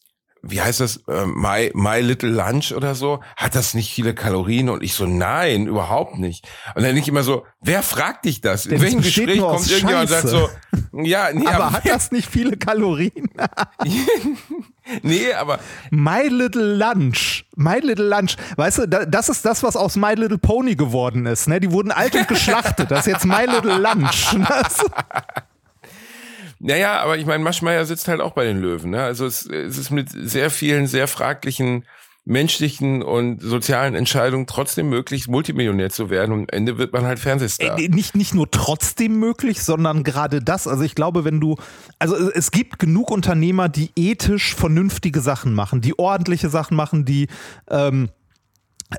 wie heißt das, äh, My, My Little Lunch oder so, hat das nicht viele Kalorien? Und ich so, nein, überhaupt nicht. Und dann ich immer so, wer fragt dich das? In welchem Gespräch kommt irgendjemand und sagt so, ja, nee, aber, aber hat das nicht viele Kalorien? (laughs) nee, aber. My Little Lunch. My Little Lunch. Weißt du, das ist das, was aus My Little Pony geworden ist. Ne? Die wurden alt und (laughs) geschlachtet. Das ist jetzt My Little Lunch. (laughs) Naja, aber ich meine, Maschmeyer sitzt halt auch bei den Löwen. Ne? Also es, es ist mit sehr vielen, sehr fraglichen menschlichen und sozialen Entscheidungen trotzdem möglich, Multimillionär zu werden und am Ende wird man halt Fernsehstar. Äh, nicht, nicht nur trotzdem möglich, sondern gerade das. Also ich glaube, wenn du, also es gibt genug Unternehmer, die ethisch vernünftige Sachen machen, die ordentliche Sachen machen, die ähm,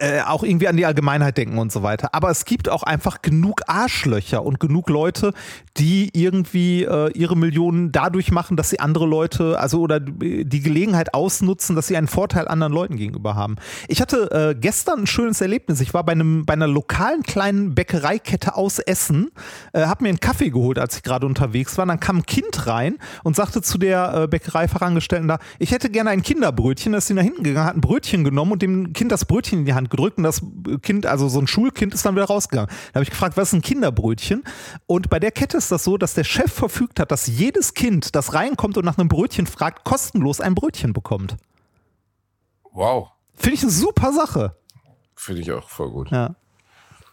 äh, auch irgendwie an die Allgemeinheit denken und so weiter. Aber es gibt auch einfach genug Arschlöcher und genug Leute, die irgendwie äh, ihre Millionen dadurch machen, dass sie andere Leute, also oder die Gelegenheit ausnutzen, dass sie einen Vorteil anderen Leuten gegenüber haben. Ich hatte äh, gestern ein schönes Erlebnis. Ich war bei einem bei einer lokalen kleinen Bäckereikette aus Essen, äh, habe mir einen Kaffee geholt, als ich gerade unterwegs war. Dann kam ein Kind rein und sagte zu der äh, Bäckereifachangestellten da, ich hätte gerne ein Kinderbrötchen. Da ist sie nach hinten gegangen, hat ein Brötchen genommen und dem Kind das Brötchen in die Hand Hand gedrückt und das Kind, also so ein Schulkind ist dann wieder rausgegangen. Da habe ich gefragt, was ist ein Kinderbrötchen? Und bei der Kette ist das so, dass der Chef verfügt hat, dass jedes Kind, das reinkommt und nach einem Brötchen fragt, kostenlos ein Brötchen bekommt. Wow. Finde ich eine super Sache. Finde ich auch voll gut. Ja.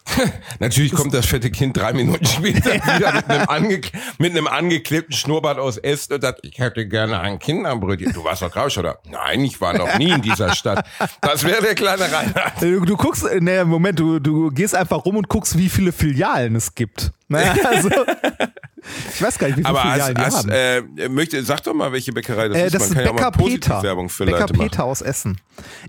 (laughs) Natürlich kommt das fette Kind drei Minuten später (laughs) wieder mit einem, ange mit einem angeklebten Schnurrbart aus Essen und sagt, ich hätte gerne ein Kinderbrötchen. Du warst doch Rausch, oder? Nein, ich war noch nie in dieser Stadt. Das wäre der kleine Reinhard. Du, du guckst, ne, Moment, du, du gehst einfach rum und guckst, wie viele Filialen es gibt. Naja, (laughs) also, Ich weiß gar nicht, wie viele Aber Filialen die hast, haben. äh, möchte, sag doch mal, welche Bäckerei das Äh, ist. das Man ist Bäcker Peter. Werbung für Bäcker Leute machen. Peter aus Essen.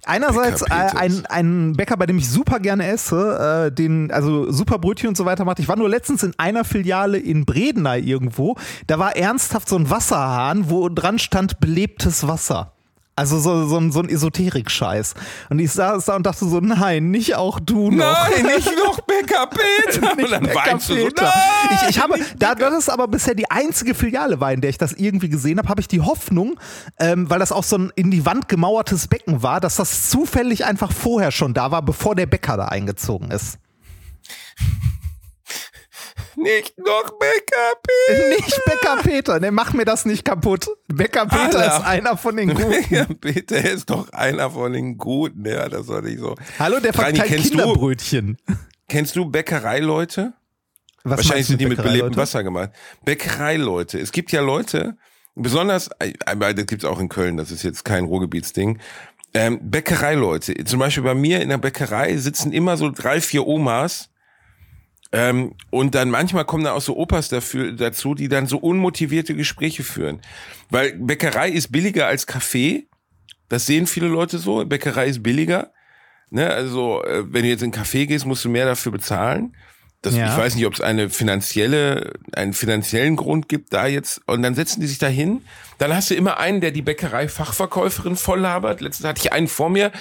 Einerseits äh, ein, ein Bäcker, bei dem ich super gerne esse, äh, den, also super Brötchen und so weiter macht. Ich war nur letztens in einer Filiale in Bredeney irgendwo. Da war ernsthaft so ein Wasserhahn, wo dran stand belebtes Wasser. Also so, so, ein- so ein Esoterik-Scheiß. Und ich saß da und dachte so, nein, nicht auch du noch. Nein, nicht (laughs) noch Bäcker Peter. Nicht Und dann Bäcker weinst du so, Peter. nein. ich, ich habe, da das ist aber bisher die einzige Filiale war, in der ich das irgendwie gesehen habe, habe ich die Hoffnung, ähm, weil das auch so ein in die Wand gemauertes Becken war, dass das zufällig einfach vorher schon da war, bevor der Bäcker da eingezogen ist. Nicht noch Bäcker Peter. Nicht Bäcker Peter, ne, mach mir das nicht kaputt. Bäcker Peter Alter. ist einer von den Guten. Bäcker Peter ist doch einer von den Guten. Ja, das soll nicht so. Hallo, der verteilt kennst du- Kinderbrötchen. Kennst du Bäckereileute? Was Wahrscheinlich sind die mit belebtem? Wasser gemacht. Bäckereileute. Es gibt ja Leute, besonders, äh, aber das gibt's auch in Köln, das ist jetzt kein Ruhrgebietsding. Ähm, Bäckereileute. Zum Beispiel bei mir in der Bäckerei sitzen immer so drei, vier Omas. Ähm, und dann manchmal kommen da auch so Opas dafür, dazu, die dann so unmotivierte Gespräche führen. Weil Bäckerei ist billiger als Kaffee. Das sehen viele Leute so. Bäckerei ist billiger. Ne, also, äh, wenn du jetzt in einen Café gehst, musst du mehr dafür bezahlen. Das, Ja. Ich weiß nicht, ob es eine finanzielle, einen finanziellen Grund gibt da jetzt. Und dann setzen die sich da hin. Dann hast du immer einen, der die Bäckerei-Fachverkäuferin voll labert. Letztens hatte ich einen vor mir,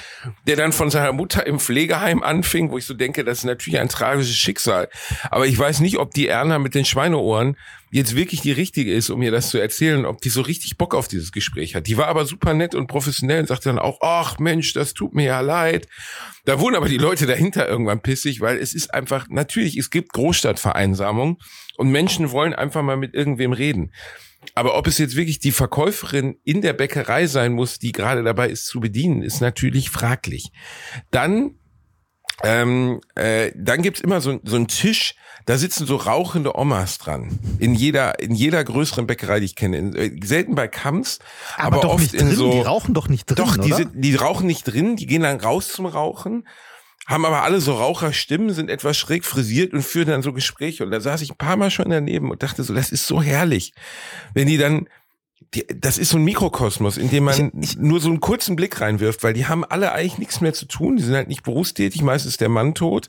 der dann von seiner Mutter im Pflegeheim anfing, wo ich so denke, das ist natürlich ein tragisches Schicksal. Aber ich weiß nicht, ob die Erna mit den Schweineohren jetzt wirklich die richtige ist, um mir das zu erzählen, ob die so richtig Bock auf dieses Gespräch hat. Die war aber super nett und professionell und sagte dann auch, ach Mensch, das tut mir ja leid. Da wurden aber die Leute dahinter irgendwann pissig, weil es ist einfach, natürlich, es gibt Großstadtvereinsamung und Menschen wollen einfach mal mit irgendwem reden. Aber ob es jetzt wirklich die Verkäuferin in der Bäckerei sein muss, die gerade dabei ist zu bedienen, ist natürlich fraglich. Dann ähm, äh, dann gibt's immer so, so einen Tisch, da sitzen so rauchende Omas dran. In jeder, in jeder größeren Bäckerei, die ich kenne. In, äh, selten bei Kamps, aber, doch oft nicht in drin, so. die rauchen doch nicht drin, Doch, die, oder? sind, die rauchen nicht drin, die gehen dann raus zum Rauchen, haben aber alle so Raucherstimmen, sind etwas schräg frisiert und führen dann so Gespräche. Und da saß ich ein paar Mal schon daneben und dachte so, das ist so herrlich. Wenn die dann, die, das ist so ein Mikrokosmos, in dem man nur so einen kurzen Blick reinwirft, weil die haben alle eigentlich nichts mehr zu tun, die sind halt nicht berufstätig, meistens ist der Mann tot.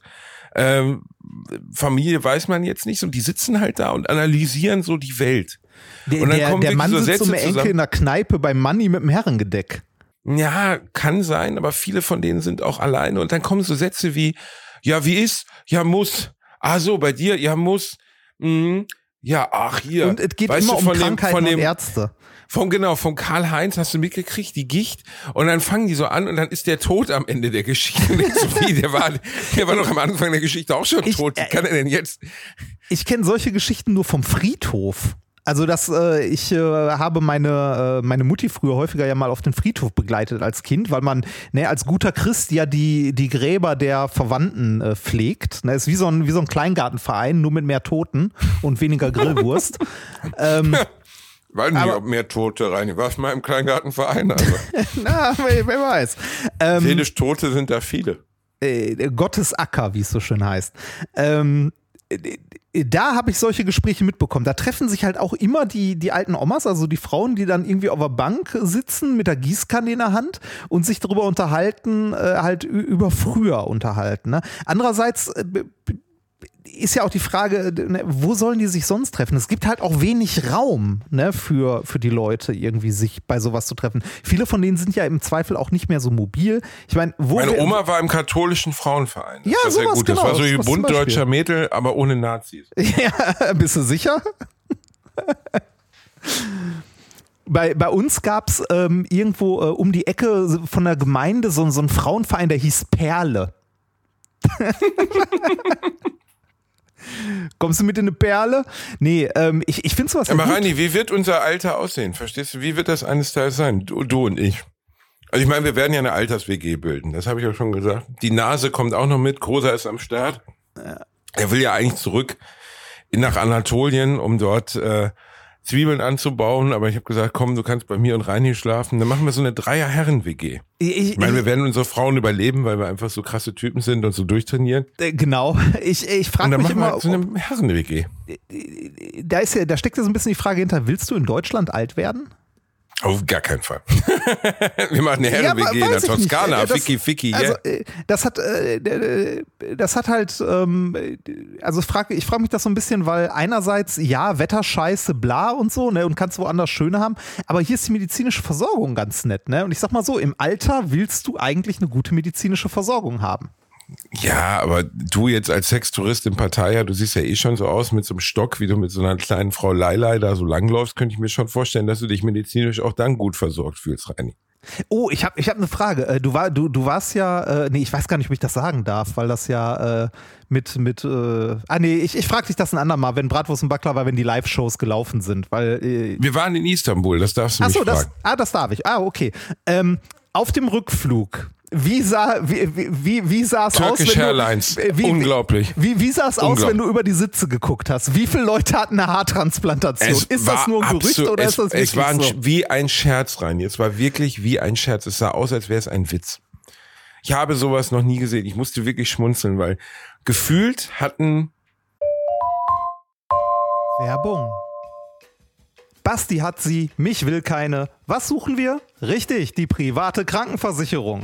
Ähm, Familie weiß man jetzt nicht, und die sitzen halt da und analysieren so die Welt. Der, Und dann der, kommen der Mann so sitzt so Sätze mit Enkel zusammen. in der Kneipe beim Manni mit dem Herrengedeck. Ja, kann sein, aber viele von denen sind auch alleine. Und dann kommen so Sätze wie, ja, wie ist? Ja, muss. Ah, so, bei dir, ja, muss. Mhm. Ja, ach, hier. Und es geht Weißt immer du, um von dem- Krankheiten von dem, und Ärzte. Vom, genau, vom Karl-Heinz hast du mitgekriegt, die Gicht. Und dann fangen die so an und dann ist der tot am Ende der Geschichte. (laughs) Der war, der war doch am Anfang der Geschichte auch schon Ich- tot. Wie äh, kann er denn jetzt? Ich kenne solche Geschichten nur vom Friedhof. Also das, äh, ich äh, habe meine, äh, meine Mutti früher häufiger ja mal auf den Friedhof begleitet als Kind, weil man ne, als guter Christ ja die, die Gräber der Verwandten äh, pflegt. Ne, ist wie so, ein, wie so ein Kleingartenverein, nur mit mehr Toten und weniger Grillwurst. (laughs) ähm, Weiß nicht, Aber- ob mehr Tote rein. Ich war mal im Kleingartenverein, aber (laughs) na, wer, wer weiß. Ähm, seelisch Tote sind da viele. äh, Gottes Acker, wie es so schön heißt. Ähm, äh, da habe ich solche Gespräche mitbekommen. Da treffen sich halt auch immer die, die alten Omas, also die Frauen, die dann irgendwie auf der Bank sitzen mit der Gießkanne in der Hand und sich darüber unterhalten, äh, halt über früher unterhalten. Ne? Andererseits äh, ist ja auch die Frage, ne, wo sollen die sich sonst treffen? Es gibt halt auch wenig Raum ne, für, für die Leute, irgendwie sich bei sowas zu treffen. Viele von denen sind ja im Zweifel auch nicht mehr so mobil. Ich meine, wo Meine Oma war im katholischen Frauenverein. Das Ja, war sehr sowas, gut. Das genau. war so wie Das Bund Beispiel. deutscher Mädel, aber ohne Nazis. (laughs) Ja, bist du sicher? Bei, bei uns gab es ähm, irgendwo äh, um die Ecke von der Gemeinde so, so einen Frauenverein, der hieß Perle. (laughs) Kommst du mit in eine Perle? Nee, ähm, ich, ich finde sowas ja Aber gut. Reini, wie wird unser Alter aussehen? Verstehst du? Wie wird das eines Tages sein? Du, du und ich. Also ich meine, wir werden ja eine Alters-WG bilden. Das habe ich ja schon gesagt. Die Nase kommt auch noch mit. Großer ist am Start. Er will ja eigentlich zurück nach Anatolien, um dort äh, Zwiebeln anzubauen, aber ich habe gesagt, komm, du kannst bei mir und Reini schlafen. Dann machen wir so eine Dreier-Herren-WG. Ich, Ich meine, wir werden unsere Frauen überleben, weil wir einfach so krasse Typen sind und so durchtrainieren. äh, genau. (laughs) Ich, ich Und frage dann mich machen wir immer, halt so eine Herren-WG. da, ist ja, da steckt ja so ein bisschen die Frage hinter, willst du in Deutschland alt werden? Auf gar keinen Fall. (laughs) wir machen eine Ja, Herren-WG in der. Toskana. Das- Ficky, Ficky. Also äh, das hat, äh, äh, das hat halt, ähm, äh, also frag, ich frage mich das so ein bisschen, weil einerseits ja Wetterscheiße, bla und so, ne, und kannst woanders schöne haben, aber hier ist die medizinische Versorgung ganz nett, ne? Und ich sag mal so, im Alter willst du eigentlich eine gute medizinische Versorgung haben. Ja, aber du jetzt als Sextourist in Pattaya, du siehst ja eh schon so aus mit so einem Stock, wie du mit so einer kleinen Frau Leilei da so langläufst, könnte ich mir schon vorstellen, dass du dich medizinisch auch dann gut versorgt fühlst, Reini. Oh, ich habe ich hab eine Frage. Äh, Du, war, du, du warst ja, äh, nee, ich weiß gar nicht, ob ich das sagen darf, weil das ja äh, mit, mit, äh, ah nee, ich, ich frage dich das ein andermal, wenn Bratwurst und Backler, wenn die Live-Shows gelaufen sind, weil, äh, Wir waren in Istanbul, das darfst du ach mich so, das, fragen. ah, das darf ich. Ah, okay. Ähm, auf dem Rückflug, wie sah, wie, wie, wie, sah es aus? Wenn du- Airlines, äh, wie, unglaublich. Wie, wie sah es aus, wenn du über die Sitze geguckt hast? Wie viele Leute hatten eine Haartransplantation? ist das nur ein Gerücht oder es, ist das wirklich Es war ein, so? wie ein Scherz rein. Es war wirklich wie ein Scherz. Es sah aus, als wäre es ein Witz. Ich habe sowas noch nie gesehen. Ich musste wirklich schmunzeln, weil gefühlt hatten Werbung. Basti hat sie, mich will keine. Was suchen wir? Richtig, die private Krankenversicherung.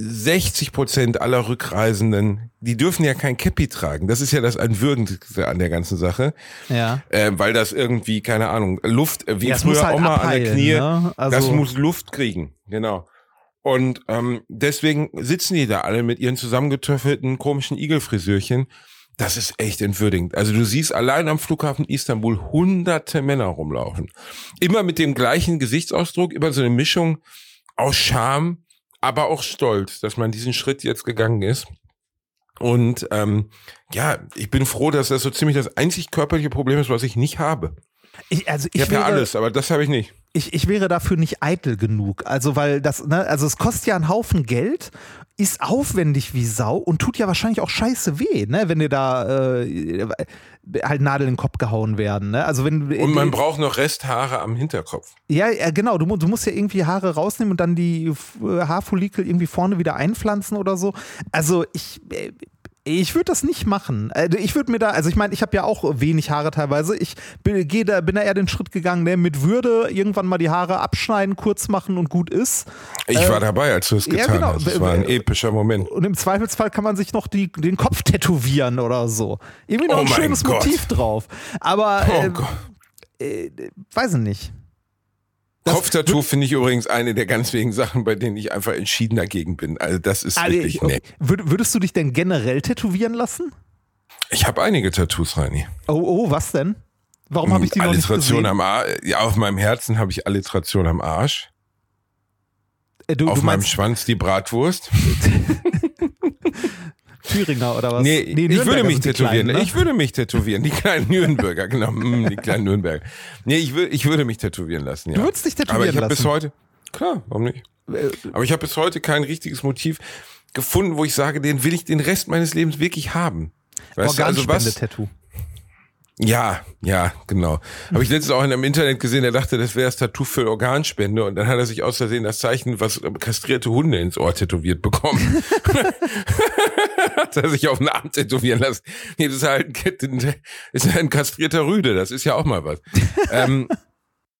60 Prozent aller Rückreisenden, die dürfen ja kein Cappy tragen. Das ist ja das Entwürdigste an der ganzen Sache. Ja. Äh, weil das irgendwie, keine Ahnung, Luft, äh, wie Ja, früher halt auch mal an abheilen, der Knie, ne? Also- das muss Luft kriegen, genau. Und ähm, deswegen sitzen die da alle mit ihren zusammengetöffelten komischen Igelfrisürchen. Das ist echt entwürdigend. Also du siehst allein am Flughafen Istanbul hunderte Männer rumlaufen. Immer mit dem gleichen Gesichtsausdruck, immer so eine Mischung aus Scham, aber auch Stolz, dass man diesen Schritt jetzt gegangen ist. Und ähm, ja, ich bin froh, dass das so ziemlich das einzig körperliche Problem ist, was ich nicht habe. Ich, also Ich, ich, habe ja alles, aber das habe ich nicht. ich, ich wäre dafür nicht eitel genug. Also, weil das, ne, also es kostet ja einen Haufen Geld, ist aufwendig wie Sau und tut ja wahrscheinlich auch scheiße weh, ne, wenn dir da äh, halt Nadeln in den Kopf gehauen werden. Ne? Also wenn Und man braucht noch Resthaare am Hinterkopf. ja, ja, genau. Du, du musst ja irgendwie Haare rausnehmen und dann die äh, Haarfollikel irgendwie vorne wieder einpflanzen oder so. Also ich. Äh, Ich würde das nicht machen. Also Ich würde mir da, also ich meine, ich habe ja auch wenig Haare teilweise. Ich bin, da, bin da eher den Schritt gegangen, ne, mit Würde irgendwann mal die Haare abschneiden, kurz machen und gut ist. Ich war dabei, als du es Äh, ja, getan genau. hast. Das war ein epischer Moment. Und im Zweifelsfall kann man sich noch die, den Kopf tätowieren oder so. Irgendwie noch Oh ein schönes Gott. Motiv drauf. Aber Oh äh, äh, weiß ich nicht. Kopftattoo finde ich übrigens eine der ganz wenigen Sachen, bei denen ich einfach entschieden dagegen bin. Also das ist Also, wirklich, ich- nee. Würd, würdest du dich denn generell tätowieren lassen? Ich habe einige Tattoos, Reini. Oh, oh, was denn? Warum habe ich die noch nicht Alliteration gesehen? am Arsch. Ja, auf meinem Herzen habe ich Alliteration am Arsch. Äh, du, auf du meinem Schwanz die Bratwurst. (laughs) Thüringer oder was? Nee, ich Nürnberger würde mich tätowieren. Kleinen, ne? Ich würde mich tätowieren. Die kleinen Nürnberger, genau. mm, (laughs) Die kleinen Nürnberger. Nee, ich, will, ich würde mich tätowieren lassen, ja. Du würdest dich tätowieren Aber ich habe bis lassen? heute, klar, warum nicht? Äh, Aber ich habe bis heute kein richtiges Motiv. gefunden, wo ich sage, den will ich den Rest meines Lebens wirklich haben. Weißt du, also was? Tattoo. Ja, ja, genau. Habe ich letztens auch in einem Internet gesehen, der dachte, das wäre das Tattoo für Organspende und dann hat er sich aus Versehen das Zeichen, was kastrierte Hunde ins Ohr tätowiert bekommen. (laughs) hat er sich auf den Arm tätowieren lassen. Nee, das ist halt ein, ist ein kastrierter Rüde, das ist ja auch mal was. (laughs) ähm,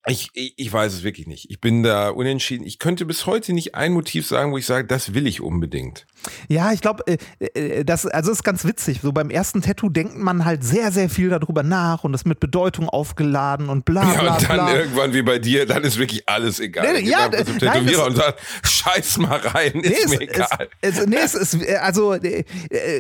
ich, ich, ich weiß es wirklich nicht. Ich bin da unentschieden. Ich könnte bis heute nicht ein Motiv sagen, wo ich sage, das will ich unbedingt. Ja, ich glaube, äh, äh, das also ist ganz witzig. So beim ersten Tattoo denkt man halt sehr, sehr viel darüber nach und ist mit Bedeutung aufgeladen und bla bla. Ja, und dann bla. irgendwann wie bei dir, dann ist wirklich alles egal. Nee, ja, zum Tätowierer nein, und sagt, scheiß mal rein, ist nee, mir es, egal. Es, nee, es ist, äh, also äh,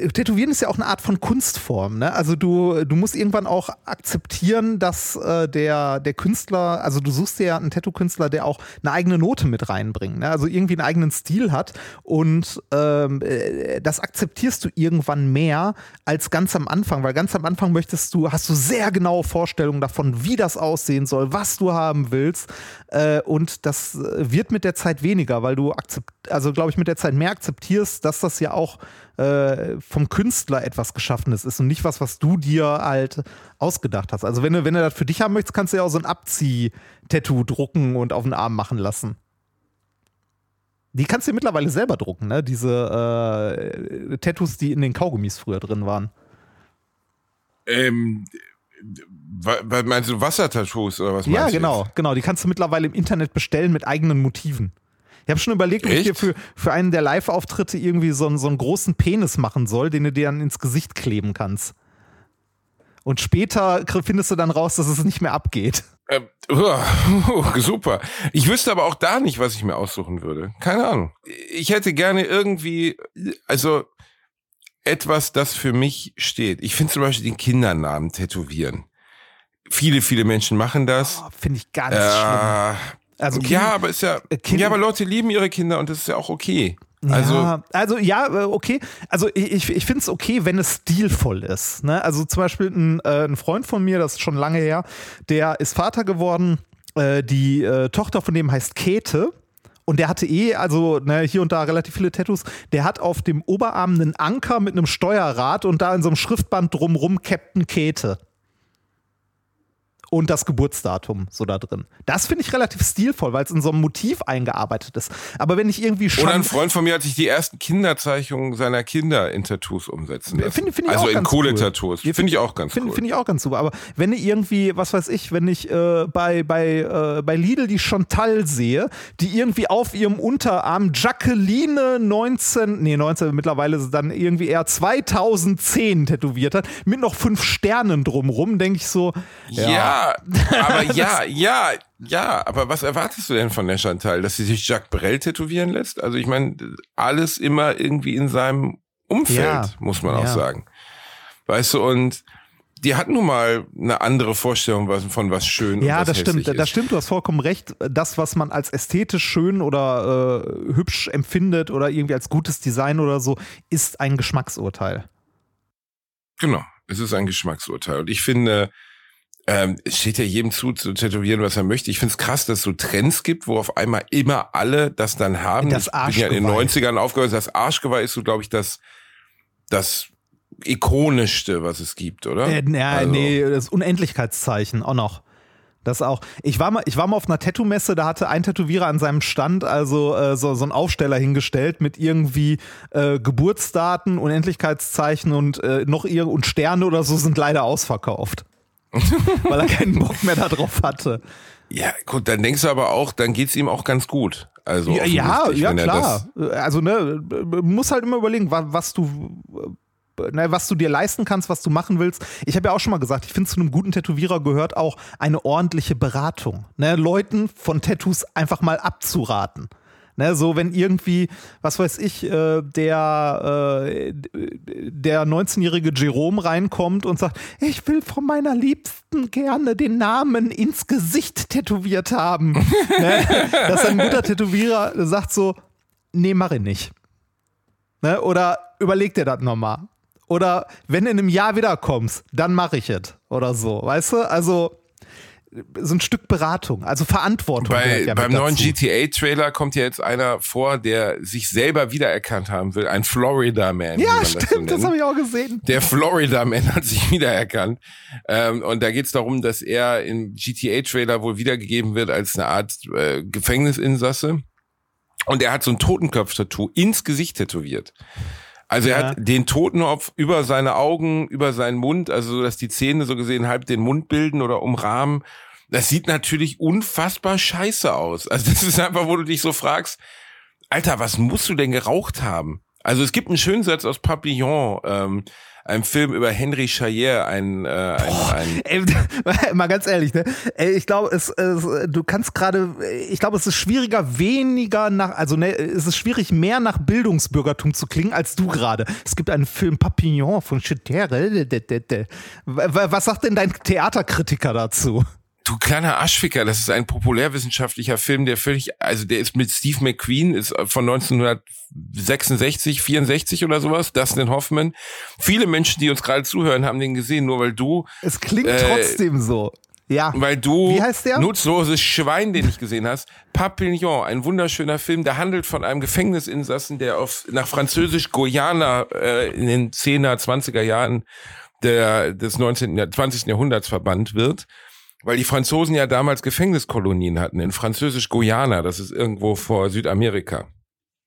Tätowieren ist ja auch eine Art von Kunstform. Ne? Also du, du musst irgendwann auch akzeptieren, dass äh, der, der Künstler, also du suchst dir ja einen Tattoo-Künstler, der auch eine eigene Note mit reinbringt. Ne? Also irgendwie einen eigenen Stil hat und äh, ähm, äh, das akzeptierst du irgendwann mehr als ganz am Anfang, weil ganz am Anfang möchtest du, hast du sehr genaue Vorstellungen davon, wie das aussehen soll, was du haben willst. Äh, und das äh, wird mit der Zeit weniger, weil du also glaube ich, mit der Zeit mehr akzeptierst, dass das ja auch äh, vom Künstler etwas Geschaffenes ist und nicht was, was du dir halt ausgedacht hast. Also wenn du, wenn du das für dich haben möchtest, kannst du ja auch so ein Abzieh-Tattoo drucken und auf den Arm machen lassen. Die kannst du mittlerweile selber drucken, ne? Diese äh, Tattoos, die in den Kaugummis früher drin waren. Ähm, meinst du Wassertattoos oder was meinst du? Ja, genau, jetzt? genau. Die kannst du mittlerweile im Internet bestellen mit eigenen Motiven. Ich habe schon überlegt, ob ich dir für, für einen der Live-Auftritte irgendwie so, so einen großen Penis machen soll, den du dir dann ins Gesicht kleben kannst. Und später findest du dann raus, dass es nicht mehr abgeht. Äh, (laughs) uh, super. Ich wüsste aber auch da nicht, was ich mir aussuchen würde. Keine Ahnung. Ich hätte gerne irgendwie, also etwas, das für mich steht. Ich finde zum Beispiel den Kindernamen tätowieren. Viele, viele Menschen machen das. Oh, finde ich ganz äh, schlimm. Also kind, ja, aber ist ja, kind, ja, aber Leute lieben ihre Kinder und das ist ja auch okay. Also, ja, also ja, äh, okay. Also ich, ich finde es okay, wenn es stilvoll ist. Ne? Also zum Beispiel ein, äh, ein Freund von mir, das ist schon lange her, der ist Vater geworden. Äh, die äh, Tochter von dem heißt Käthe. Und der hatte eh, also ne, hier und da relativ viele Tattoos. Der hat auf dem Oberarm einen Anker mit einem Steuerrad und da in so einem Schriftband drumrum Captain Käthe und das Geburtsdatum so da drin. Das finde ich relativ stilvoll, weil es in so einem Motiv eingearbeitet ist. Aber wenn ich irgendwie schon. Oder ein Freund von mir hat sich die ersten Kinderzeichnungen seiner Kinder in Tattoos umsetzen lassen. Find, find also in Kohletattoos. Cool. Finde ich auch ganz find, cool. Finde ich auch ganz super. Aber wenn ich irgendwie, was weiß ich, wenn ich äh, bei, bei, äh, bei Lidl die Chantal sehe, die irgendwie auf ihrem Unterarm Jacqueline 19, nee, 19 mittlerweile dann irgendwie eher 2010 tätowiert hat, mit noch fünf Sternen drumrum, denke ich so, ja, ja (laughs) aber ja, ja, ja, aber was erwartest du denn von der Chantal? Dass sie sich Jacques Brel tätowieren lässt? Also ich meine, alles immer irgendwie in seinem Umfeld, ja, muss man ja. auch sagen. Weißt du, und die hat nun mal eine andere Vorstellung von was schön ja, und was das stimmt, ist. das stimmt, du hast vollkommen recht. Das, was man als ästhetisch schön oder äh, hübsch empfindet oder irgendwie als gutes Design oder so, ist ein Geschmacksurteil. Genau, es ist ein Geschmacksurteil. Und ich finde, ähm, es steht ja jedem zu, zu tätowieren, was er möchte. Ich finde es krass, dass es so Trends gibt, wo auf einmal immer alle das dann haben. Das ich bin ja in den 90ern aufgehört. Das Arschgeweih ist so, glaube ich, das, das ikonischste, was es gibt, oder? Äh, ja, also. nee, das Unendlichkeitszeichen auch noch. Das auch. Ich war mal, ich war mal auf einer Tattoo-Messe, da hatte ein Tätowierer an seinem Stand also äh, so, so einen Aufsteller hingestellt mit irgendwie äh, Geburtsdaten, Unendlichkeitszeichen und äh, noch ihr und Sterne oder so sind leider ausverkauft. (laughs) weil er keinen Bock mehr darauf hatte. Ja, gut, dann denkst du aber auch, dann geht's ihm auch ganz gut. Also ja, ja, ja klar. Also ne, muss halt immer überlegen, was, was du ne, was du dir leisten kannst, was du machen willst. Ich habe ja auch schon mal gesagt, ich finde, zu einem guten Tätowierer gehört auch eine ordentliche Beratung. Ne, Leuten von Tattoos einfach mal abzuraten. Ne, so wenn irgendwie, was weiß ich, äh, der, äh, der 19-jährige Jerome reinkommt und sagt, ich will von meiner Liebsten gerne den Namen ins Gesicht tätowiert haben. (laughs) ne, dass ein guter Tätowierer sagt so, nee, mach ich nicht. Ne, oder überleg dir das nochmal. Oder wenn du in einem Jahr wiederkommst, dann mach ich es. Oder so, weißt du? Also so ein Stück Beratung, also Verantwortung. Bei, ja beim neuen. GTA-Trailer kommt ja jetzt einer vor, der sich selber wiedererkannt haben will. Ein Florida Man. Ja, stimmt, das, so habe ich auch gesehen. Der Florida Man hat sich wiedererkannt. Ähm, und da geht es darum, dass er im GTA-Trailer wohl wiedergegeben wird als eine Art äh, Gefängnisinsasse. Und er hat so ein Totenkopf-Tattoo ins Gesicht tätowiert. Also er Ja. hat den Totenkopf über seine Augen, über seinen Mund, also so, dass die Zähne so gesehen halb den Mund bilden oder umrahmen. Das sieht natürlich unfassbar scheiße aus. Also das ist einfach, wo du dich so fragst, Alter, was musst du denn geraucht haben? Also es gibt einen schönen Satz aus Papillon, ähm, einem Film über Henry Chayer, ein, äh, ein, ein Ey, (laughs) mal ganz ehrlich, ne? Ey, ich glaube, es, es, du kannst gerade, ich glaube, es ist schwieriger, weniger nach, also ne, es ist schwierig, mehr nach Bildungsbürgertum zu klingen als du gerade. Es gibt einen Film Papillon von Chetere. Was sagt denn dein Theaterkritiker dazu? Du kleiner Aschficker, das ist ein populärwissenschaftlicher Film, der völlig, also der ist mit Steve McQueen, ist von 1966, 64 oder sowas, Dustin Hoffman. Viele Menschen, die uns gerade zuhören, haben den gesehen, nur weil du, Es klingt Äh, trotzdem so. Ja. weil du Wie heißt der? nutzloses Schwein, den ich gesehen hast. Papillon, ein wunderschöner Film, der handelt von einem Gefängnisinsassen, der auf, nach Französisch Guyana äh, in den 10er, 20er Jahren der, des 19., Jahr- 20. Jahrhunderts verbannt wird. Weil die Franzosen ja damals Gefängniskolonien hatten in Französisch-Guyana, das ist irgendwo vor Südamerika.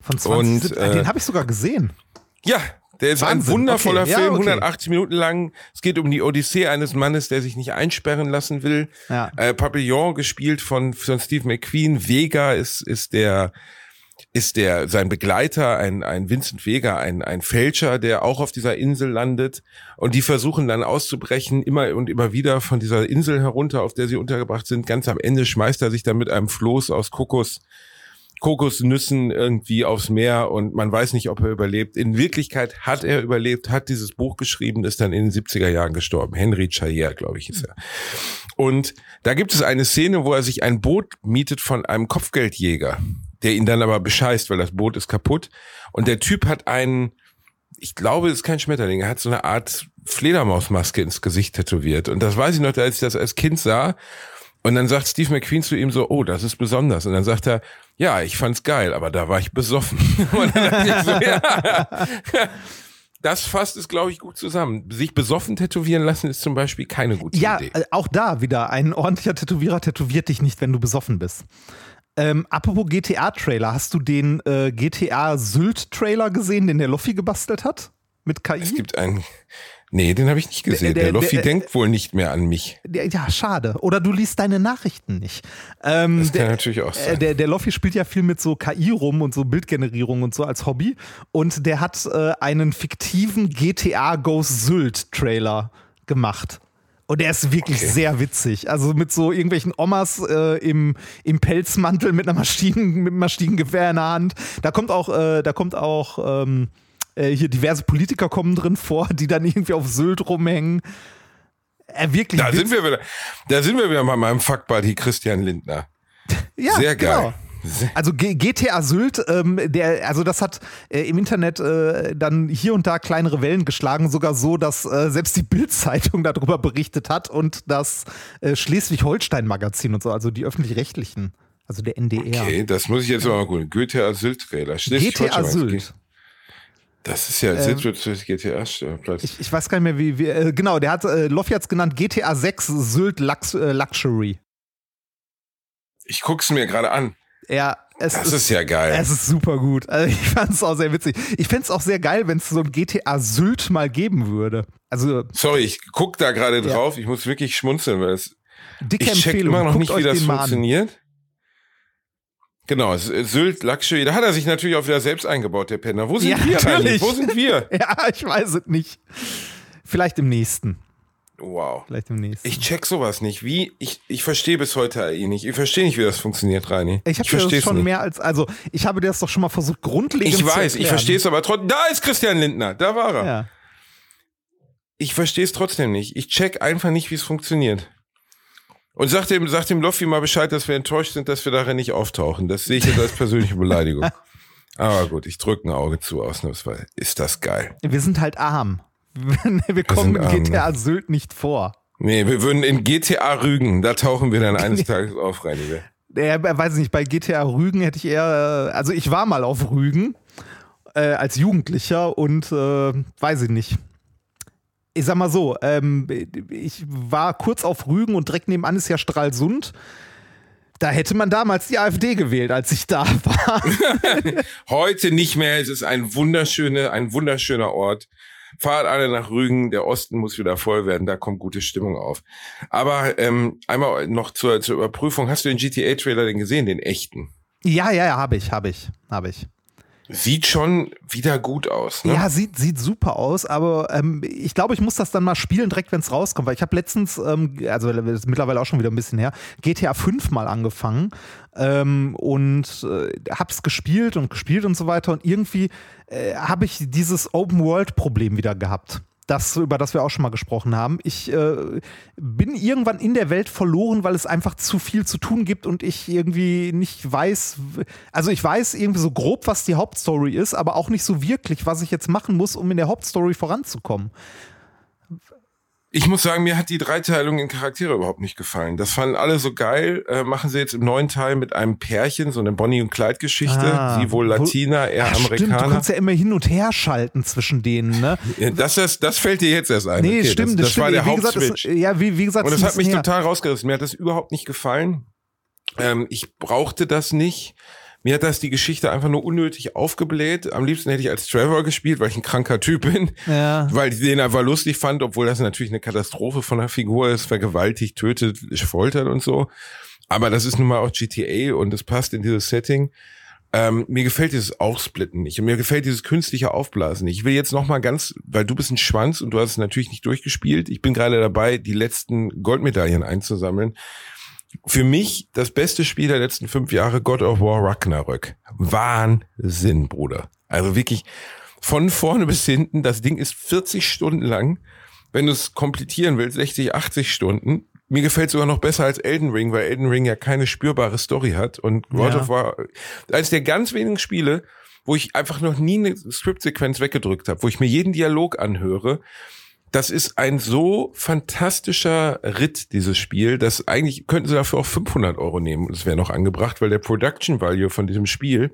Von 20, und, äh, den habe ich sogar gesehen. Ja, der ist ein Wahnsinn, wundervoller okay, ja, Film, okay. 180 Minuten lang. Es geht um die Odyssee eines Mannes, der sich nicht einsperren lassen will. Ja. Äh, Papillon gespielt von, von Steve McQueen. Vega ist, ist der, ist der, sein Begleiter, ein, ein Vincent Vega, ein, ein Fälscher, der auch auf dieser Insel landet. Und die versuchen dann auszubrechen, immer und immer wieder von dieser Insel herunter, auf der sie untergebracht sind. Ganz am Ende schmeißt er sich dann mit einem Floß aus Kokos, Kokosnüssen irgendwie aufs Meer und man weiß nicht, ob er überlebt. In Wirklichkeit hat er überlebt, hat dieses Buch geschrieben, ist dann in den 70er Jahren gestorben. Henry Chayer, glaube ich, ist er. Und da gibt es eine Szene, wo er sich ein Boot mietet von einem Kopfgeldjäger, der ihn dann aber bescheißt, weil das Boot ist kaputt. Und der Typ hat einen, ich glaube, es ist kein Schmetterling, er hat so eine Art Fledermausmaske ins Gesicht tätowiert. Und das weiß ich noch, als ich das als Kind sah. Und dann sagt Steve McQueen zu ihm so, oh, das ist besonders. Und dann sagt er, ja, ich fand's geil, aber da war ich besoffen. (laughs) Ich so, ja. (laughs) Das fasst es, glaube ich, gut zusammen. Sich besoffen tätowieren lassen ist zum Beispiel keine gute Ja, Idee. äh, auch da wieder. Ein ordentlicher Tätowierer tätowiert dich nicht, wenn du besoffen bist. Ähm, apropos GTA-Trailer, hast du den äh, GTA Sylt-Trailer gesehen, den der Loffi gebastelt hat? Mit KI? Es gibt einen. Nee, den habe ich nicht gesehen. Der- Der, der- Loffi der- denkt wohl nicht mehr an mich. Ja, schade. Oder du liest deine Nachrichten nicht. Ähm, Das kann der, natürlich auch äh, sein. der, der Loffi spielt ja viel mit so KI rum und so Bildgenerierung und so als Hobby. Und der hat äh, einen fiktiven GTA Goes Sylt Trailer gemacht. Und der ist wirklich Okay. sehr witzig. Also mit so irgendwelchen Omas äh, im, im Pelzmantel mit einer Maschinen, mit einem Maschinengewehr in der Hand. Da kommt auch, äh, da kommt auch ähm, äh, hier diverse Politiker kommen drin vor, die dann irgendwie auf Sylt rumhängen. Äh, wirklich Da witzig. sind wir wieder. Da sind wir wieder bei meinem Fuckbuddy Christian Lindner. (laughs) Ja, Sehr geil. Genau. Also G GTA Sylt, ähm, der, also das hat äh, im Internet äh, dann hier und da kleinere Wellen geschlagen, sogar so, dass äh, selbst die Bild-Zeitung (laughs) darüber berichtet hat und das äh, Schleswig-Holstein-Magazin und so, also die öffentlich-rechtlichen, also der NDR. Okay, das muss ich jetzt mal gucken. Goethe Asyl-Trailer. GTA Sylt. Das ist ja Sylt wird durch GTA-Platz. Ich, ich weiß gar nicht mehr, wie, wie äh, genau, der hat, äh, es genannt, GTA 6 Sylt Lux, äh, Luxury. Ich guck's mir gerade an. Ja, es Das ist ja geil. Es ist super gut. Also ich fand es auch sehr witzig. Ich fände es auch sehr geil, wenn es so ein GTA Sylt mal geben würde. Also Sorry, ich guck da gerade drauf. Ich muss wirklich schmunzeln, weil es, dicke ich check Empfehlung. immer noch Guckt nicht, wie das funktioniert. Genau, Sylt Luxury. Da hat er sich natürlich auch wieder selbst eingebaut, der Penner. Wo sind Ja, wir natürlich. eigentlich? Wo sind wir? (laughs) Ja, ich weiß es nicht. Vielleicht im nächsten. Wow. Vielleicht im nächsten. Ich check sowas nicht. Wie? Ich, ich verstehe bis heute AI nicht. Ich verstehe nicht, wie das funktioniert, Reini. ich habe das es schon nicht. mehr als, also ich habe das doch schon mal versucht, grundlegend Ich weiß, ich verstehe es aber trotzdem. Da ist Christian Lindner. Da war er. Ja. Ich verstehe es trotzdem nicht. Ich check einfach nicht, wie es funktioniert. Und sag dem, sag dem Loffi mal Bescheid, dass wir enttäuscht sind, dass wir darin nicht auftauchen. Das sehe ich jetzt als persönliche Beleidigung. (laughs) Aber gut, ich drücke ein Auge zu, ausnahmsweise. Ist das geil. Wir sind halt arm. (laughs) Wir kommen in arm, GTA Sylt nicht vor. Nee, wir würden in GTA Rügen, da tauchen wir dann eines (laughs) Tages auf, Reiniger. Ja, weiß ich nicht, bei GTA Rügen hätte ich eher, äh, also ich war mal auf Rügen äh, als Jugendlicher und äh, weiß ich nicht. Ich sag mal so, ähm, ich war kurz auf Rügen und direkt nebenan ist ja Stralsund. Da hätte man damals die AfD gewählt, als ich da (laughs) war. Heute nicht mehr. Es ist ein wunderschöner, ein wunderschöner Ort. Fahrt alle nach Rügen, der Osten muss wieder voll werden, da kommt gute Stimmung auf. Aber ähm, einmal noch zur, zur Überprüfung, hast du den GTA-Trailer denn gesehen, den echten? Ja, ja, ja, habe ich, habe ich, habe ich. Sieht schon wieder gut aus. Ne? Ja, sieht, sieht super aus, aber ähm, ich glaube, ich muss das dann mal spielen, direkt wenn es rauskommt, weil ich habe letztens, ähm, also das ist mittlerweile auch schon wieder ein bisschen her, GTA 5 mal angefangen ähm, und äh, hab's gespielt und gespielt und so weiter und irgendwie äh, habe ich dieses Open-World-Problem wieder gehabt das, über das wir auch schon mal gesprochen haben. Ich äh, bin irgendwann in der Welt verloren, weil es einfach zu viel zu tun gibt und ich irgendwie nicht weiß, also ich weiß irgendwie so grob, was die Hauptstory ist, aber auch nicht so wirklich, was ich jetzt machen muss, um in der Hauptstory voranzukommen. Ich muss sagen, mir hat die Dreiteilung in Charaktere überhaupt nicht gefallen. Das fanden alle so geil. Äh, machen sie jetzt im neuen Teil mit einem Pärchen, so eine Bonnie- und Clyde-Geschichte. Ah, sie wohl Latina, er ja, Amerikaner. Stimmt, du kannst ja immer hin und her schalten zwischen denen, ne? Das, das, das fällt dir jetzt erst ein. Nee, okay, stimmt, das, das, das war der wie Hauptswitch. Gesagt, das, ja, wie, wie gesagt, und das hat mich her. total rausgerissen. Mir hat das überhaupt nicht gefallen. Ähm, ich brauchte das nicht. Mir hat das die Geschichte einfach nur unnötig aufgebläht. Am liebsten hätte ich als Trevor gespielt, weil ich ein kranker Typ bin. Ja. Weil ich den einfach lustig fand, obwohl das natürlich eine Katastrophe von der Figur ist, vergewaltigt, tötet, foltert und so. Aber das ist nun mal auch GTA und es passt in dieses Setting. Ähm, mir gefällt dieses Aufsplitten nicht und mir gefällt dieses künstliche Aufblasen nicht. Ich will jetzt noch mal ganz, weil du bist ein Schwanz und du hast es natürlich nicht durchgespielt. Ich bin gerade dabei, die letzten Goldmedaillen einzusammeln. Für mich das beste Spiel der letzten fünf Jahre, God of War Ragnarök. Wahnsinn, Bruder. Also wirklich von vorne bis hinten. Das Ding ist 40 Stunden lang. Wenn du es komplettieren willst, 60, 80 Stunden. Mir gefällt sogar noch besser als Elden Ring, weil Elden Ring ja keine spürbare Story hat. Und God ja. of War, eines der ganz wenigen Spiele, wo ich einfach noch nie eine Script-Sequenz weggedrückt habe, wo ich mir jeden Dialog anhöre das ist ein so fantastischer Ritt, dieses Spiel, dass eigentlich könnten sie dafür auch 500 Euro nehmen. Das wäre noch angebracht, weil der Production Value von diesem Spiel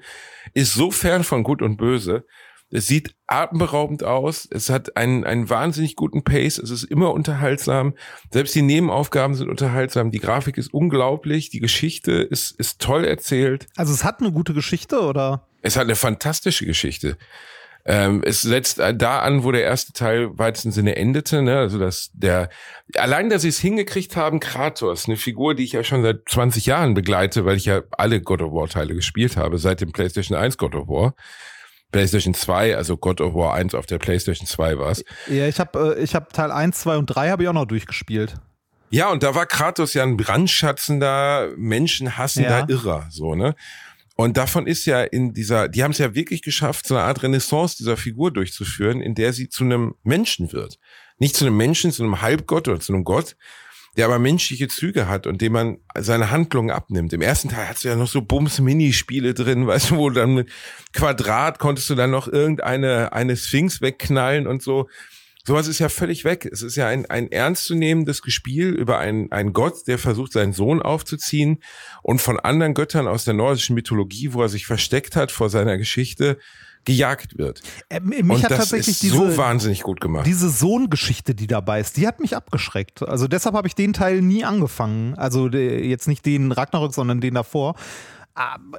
ist so fern von Gut und Böse. Es sieht atemberaubend aus. Es hat einen, einen wahnsinnig guten Pace. Es ist immer unterhaltsam. Selbst die Nebenaufgaben sind unterhaltsam. Die Grafik ist unglaublich. Die Geschichte ist, ist toll erzählt. Also es hat eine gute Geschichte oder? Es hat eine fantastische Geschichte. Ähm, es setzt da an, wo der erste Teil weitesten Sinne endete, ne? Also dass der allein, dass sie es hingekriegt haben, Kratos, eine Figur, die ich ja schon seit 20 Jahren begleite, weil ich ja alle God of War Teile gespielt habe, seit dem PlayStation 1 God of War. PlayStation 2, also God of War 1 auf der PlayStation 2 war's. Ja, ich habe äh, ich hab Teil 1, 2 und 3 habe ich auch noch durchgespielt. Ja, und da war Kratos ja ein brandschatzender, menschenhassender ja. Irrer, so, ne? Und davon ist ja in dieser, die haben es ja wirklich geschafft, so eine Art Renaissance dieser Figur durchzuführen, in der sie zu einem Menschen wird. Nicht zu einem Menschen, zu einem Halbgott oder zu einem Gott, der aber menschliche Züge hat und dem man seine Handlungen abnimmt. Im ersten Teil hast du ja noch so Bums-Minispiele drin, weißt du, wo dann mit Quadrat konntest du dann noch irgendeine eine Sphinx wegknallen und so. Sowas ist ja völlig weg. Es ist ja ein, ein ernstzunehmendes Gespiel über einen, einen Gott, der versucht, seinen Sohn aufzuziehen und von anderen Göttern aus der nordischen Mythologie, wo er sich versteckt hat vor seiner Geschichte, gejagt wird. Äh, mich und hat das tatsächlich ist diese, so wahnsinnig gut gemacht. Diese Sohngeschichte, die dabei ist, die hat mich abgeschreckt. Also deshalb habe ich den Teil nie angefangen. Also jetzt nicht den Ragnarök, sondern den davor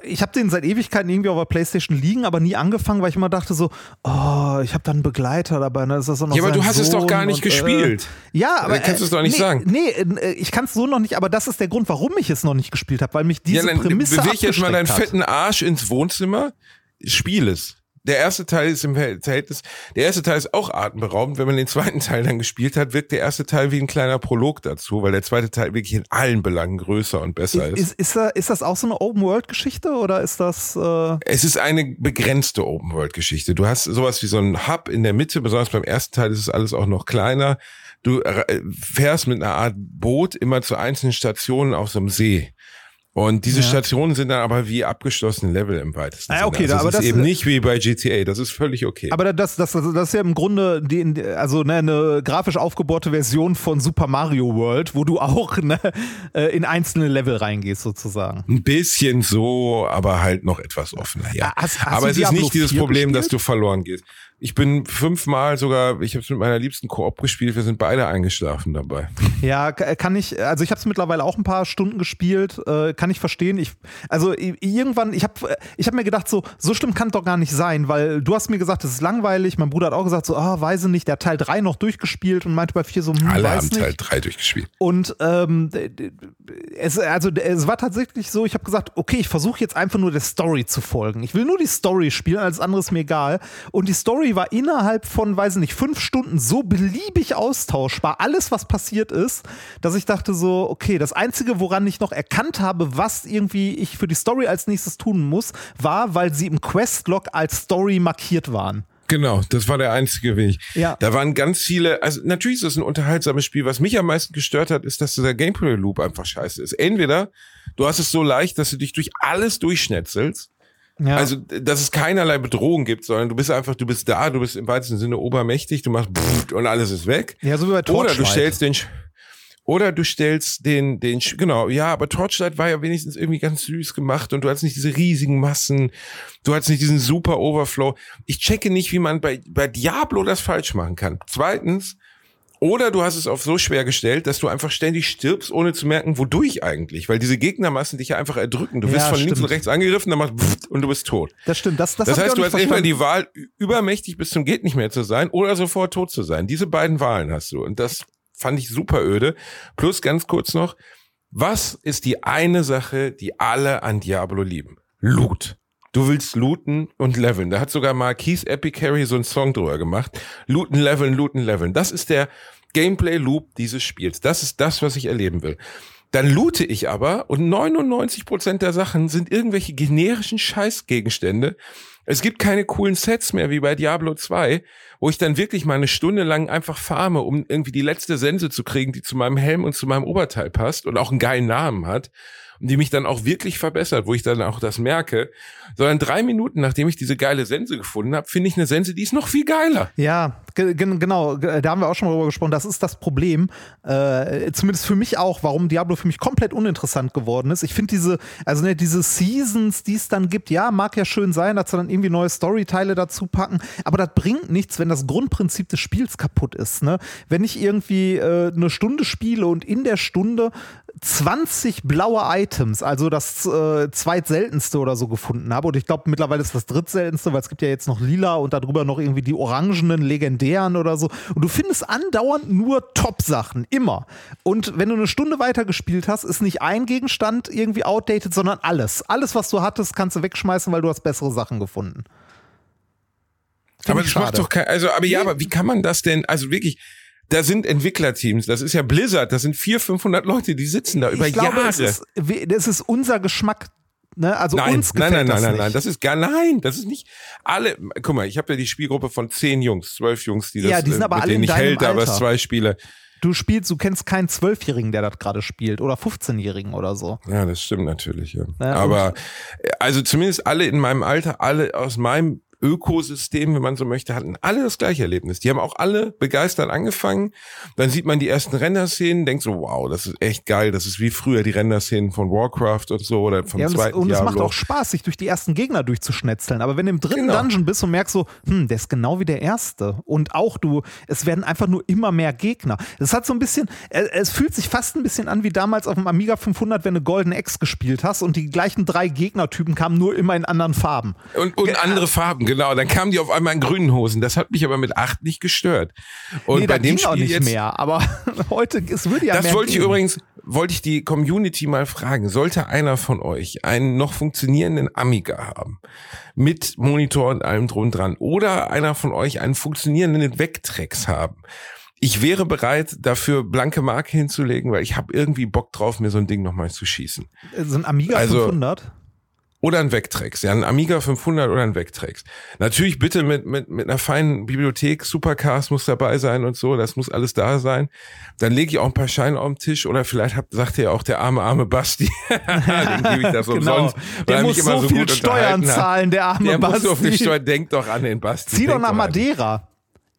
ich habe den seit Ewigkeiten irgendwie auf der Playstation liegen, aber nie angefangen, weil ich immer dachte so, oh, ich habe da einen Begleiter dabei. Ne? Ist das noch ja, aber du hast Sohn es doch gar nicht und, äh, gespielt. Äh, ja, aber dann kannst du es doch nicht nee, sagen. Nee, äh, ich kann es so noch nicht, aber das ist der Grund, warum ich es noch nicht gespielt habe, weil mich diese ja, dann Prämisse beweg jetzt mal deinen hat. fetten Arsch ins Wohnzimmer, spiel es. Der erste Teil ist im Verhältnis, der erste Teil ist auch atemberaubend. Wenn man den zweiten Teil dann gespielt hat, wirkt der erste Teil wie ein kleiner Prolog dazu, weil der zweite Teil wirklich in allen Belangen größer und besser ist. Ist, ist, ist, ist das auch so eine Open-World-Geschichte oder ist das? Äh es ist eine begrenzte Open-World-Geschichte. Du hast sowas wie so ein Hub in der Mitte, besonders beim ersten Teil ist es alles auch noch kleiner. Du äh, fährst mit einer Art Boot immer zu einzelnen Stationen auf so einem See. Und diese ja. Stationen sind dann aber wie abgeschlossene Level im weitesten ah, okay, Sinne. Also aber das ist eben nicht wie bei GTA, das ist völlig okay. Aber das, das, das, das ist ja im Grunde die, also ne, eine grafisch aufgebohrte Version von Super Mario World, wo du auch ne, äh, in einzelne Level reingehst sozusagen. Ein bisschen so, aber halt noch etwas offener, ja. Hast, hast aber es ist nicht dieses Problem, gespielt? dass du verloren gehst. Ich bin fünfmal sogar, ich habe es mit meiner liebsten Koop gespielt, wir sind beide eingeschlafen dabei. Ja, kann ich, also ich habe es mittlerweile auch ein paar Stunden gespielt, äh, kann ich verstehen. Ich, also irgendwann, ich habe ich hab mir gedacht, so, so schlimm kann es doch gar nicht sein, weil du hast mir gesagt, es ist langweilig, mein Bruder hat auch gesagt, so, ah, oh, weiß ich nicht, der hat Teil 3 noch durchgespielt und meinte bei 4 so, hm, Alle haben nicht. Teil 3 durchgespielt. Und ähm, es, also, es war tatsächlich so, ich habe gesagt, okay, ich versuche jetzt einfach nur der Story zu folgen. Ich will nur die Story spielen, alles andere ist mir egal. Und die Story Story war innerhalb von, weiß ich nicht, fünf Stunden so beliebig austauschbar, alles, was passiert ist, dass ich dachte so, okay, das Einzige, woran ich noch erkannt habe, was irgendwie ich für die Story als nächstes tun muss, war, weil sie im Questlog als Story markiert waren. Genau, das war der einzige Weg. Ja. Da waren ganz viele, also natürlich ist es ein unterhaltsames Spiel. Was mich am meisten gestört hat, ist, dass dieser Gameplay-Loop einfach scheiße ist. Entweder du hast es so leicht, dass du dich durch alles durchschnetzelst ja. Also, dass es keinerlei Bedrohung gibt, sondern du bist einfach, du bist da, du bist im weitesten Sinne obermächtig, du machst und alles ist weg. Ja, so wie bei Torchlight. Oder du stellst den, oder du stellst den, den, genau, ja, aber Torchlight war ja wenigstens irgendwie ganz süß gemacht und du hast nicht diese riesigen Massen, du hast nicht diesen super Overflow. Ich checke nicht, wie man bei, bei Diablo das falsch machen kann. Zweitens, oder du hast es auf so schwer gestellt, dass du einfach ständig stirbst, ohne zu merken, wodurch eigentlich. Weil diese Gegnermassen dich ja einfach erdrücken. Du wirst ja, von stimmt. links und rechts angegriffen, dann machst und du bist tot. Das stimmt. Das, das, das heißt, du hast immer die Wahl, übermächtig bis zum geht nicht mehr zu sein oder sofort tot zu sein. Diese beiden Wahlen hast du. Und das fand ich super öde. Plus ganz kurz noch, was ist die eine Sache, die alle an Diablo lieben? Loot. Du willst looten und leveln. Da hat sogar mal Keith Epic Harry so einen Song drüber gemacht. Looten, leveln, looten, leveln. Das ist der Gameplay-Loop dieses Spiels. Das ist das, was ich erleben will. Dann loote ich aber und 99 Prozent der Sachen sind irgendwelche generischen Scheißgegenstände. Es gibt keine coolen Sets mehr wie bei Diablo 2, wo ich dann wirklich mal eine Stunde lang einfach farme, um irgendwie die letzte Sense zu kriegen, die zu meinem Helm und zu meinem Oberteil passt und auch einen geilen Namen hat die mich dann auch wirklich verbessert, wo ich dann auch das merke, sondern drei Minuten, nachdem ich diese geile Sense gefunden habe, finde ich eine Sense, die ist noch viel geiler. Ja, genau, da haben wir auch schon mal drüber gesprochen. Das ist das Problem, äh, zumindest für mich auch, warum Diablo für mich komplett uninteressant geworden ist. Ich finde diese, also ne, diese Seasons, die es dann gibt, ja, mag ja schön sein, dass sie dann irgendwie neue Storyteile dazu packen, aber das bringt nichts, wenn das Grundprinzip des Spiels kaputt ist. Ne? Wenn ich irgendwie äh, eine Stunde spiele und in der Stunde 20 blaue Items, also das äh, zweitseltenste oder so gefunden habe. Und ich glaube, mittlerweile ist das drittseltenste, weil es gibt ja jetzt noch lila und darüber noch irgendwie die orangenen legendären oder so. Und du findest andauernd nur Top-Sachen, immer. Und wenn du eine Stunde weiter gespielt hast, ist nicht ein Gegenstand irgendwie outdated, sondern alles. Alles, was du hattest, kannst du wegschmeißen, weil du hast bessere Sachen gefunden. Find aber das schade. macht doch kein, also, aber ja, aber wie kann man das denn, also wirklich, da sind Entwicklerteams, das ist ja Blizzard, das sind 400, 500 Leute, die sitzen da über ich glaube, Jahre. Das ist, das ist unser Geschmack. Ne? Also nein, uns nein, nein, nein, nein, nein, das ist gar nein, das ist nicht alle. Guck mal, ich habe ja die Spielgruppe von zehn Jungs, zwölf Jungs, die das ja, die sind äh, aber mit alle denen ich hält, aber es zwei Spiele. Du spielst, du kennst keinen Zwölfjährigen, der das gerade spielt oder 15-Jährigen oder so. Ja, das stimmt natürlich, ja. ja aber also zumindest alle in meinem Alter, alle aus meinem Ökosystem, wenn man so möchte, hatten alle das gleiche Erlebnis. Die haben auch alle begeistert angefangen. Dann sieht man die ersten Render-Szenen, denkt so, wow, das ist echt geil. Das ist wie früher die Render-Szenen von Warcraft und so oder vom ja, und zweiten Und Diablo. es macht auch Spaß, sich durch die ersten Gegner durchzuschnetzeln. Aber wenn du im dritten genau. Dungeon bist und merkst so, hm, der ist genau wie der erste. Und auch du, es werden einfach nur immer mehr Gegner. Es hat so ein bisschen, es fühlt sich fast ein bisschen an wie damals auf dem Amiga 500, wenn du Golden X gespielt hast und die gleichen drei Gegnertypen kamen nur immer in anderen Farben. Und, und andere Farben, genau. Dann kamen die auf einmal in grünen Hosen. Das hat mich aber mit acht nicht gestört. Und nee, bei dem Spiel auch nicht jetzt, mehr. Aber (laughs) heute, es würde ja Das mehr wollte gehen. ich übrigens, wollte ich die Community mal fragen. Sollte einer von euch einen noch funktionierenden Amiga haben, mit Monitor und allem drum dran, oder einer von euch einen funktionierenden Vectrex haben, ich wäre bereit, dafür blanke Marke hinzulegen, weil ich habe irgendwie Bock drauf, mir so ein Ding nochmal zu schießen. So ein Amiga also, 500? Oder ein Vectrex, ja, ein Amiga 500 oder ein Vectrex. Natürlich bitte mit, mit, mit einer feinen Bibliothek, Supercars muss dabei sein und so, das muss alles da sein. Dann lege ich auch ein paar Scheine auf den Tisch oder vielleicht hat, sagt ja auch der arme, arme Basti, (laughs) den gebe ich das (laughs) genau. umsonst. Der muss so, so viel Steuern zahlen, der arme der Basti. Muss so viel Steuern, denk doch an den Basti. Zieh doch nach Madeira.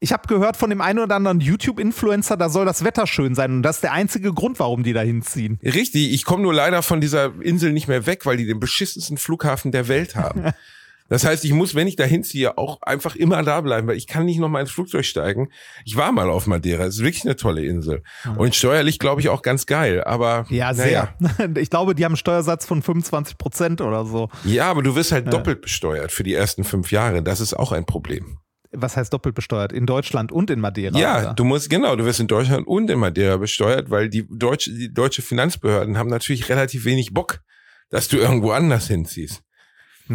Ich habe gehört von dem einen oder anderen YouTube-Influencer, da soll das Wetter schön sein und das ist der einzige Grund, warum die da hinziehen. Richtig, ich komme nur leider von dieser Insel nicht mehr weg, weil die den beschissensten Flughafen der Welt haben. (laughs) Das heißt, ich muss, wenn ich da hinziehe, auch einfach immer da bleiben, weil ich kann nicht noch mal ins Flugzeug steigen. Ich war mal auf Madeira, es ist wirklich eine tolle Insel. Und steuerlich, glaube ich, auch ganz geil. Aber ja, sehr. Naja. (laughs) Ich glaube, die haben einen Steuersatz von 25 Prozent oder so. Ja, aber du wirst halt ja. doppelt besteuert für die ersten fünf Jahre. Das ist auch ein Problem was heißt doppelt besteuert? In Deutschland und in Madeira? Ja, oder? du musst, genau, du wirst in Deutschland und in Madeira besteuert, weil die deutsche, die deutsche Finanzbehörden haben natürlich relativ wenig Bock, dass du irgendwo anders hinziehst.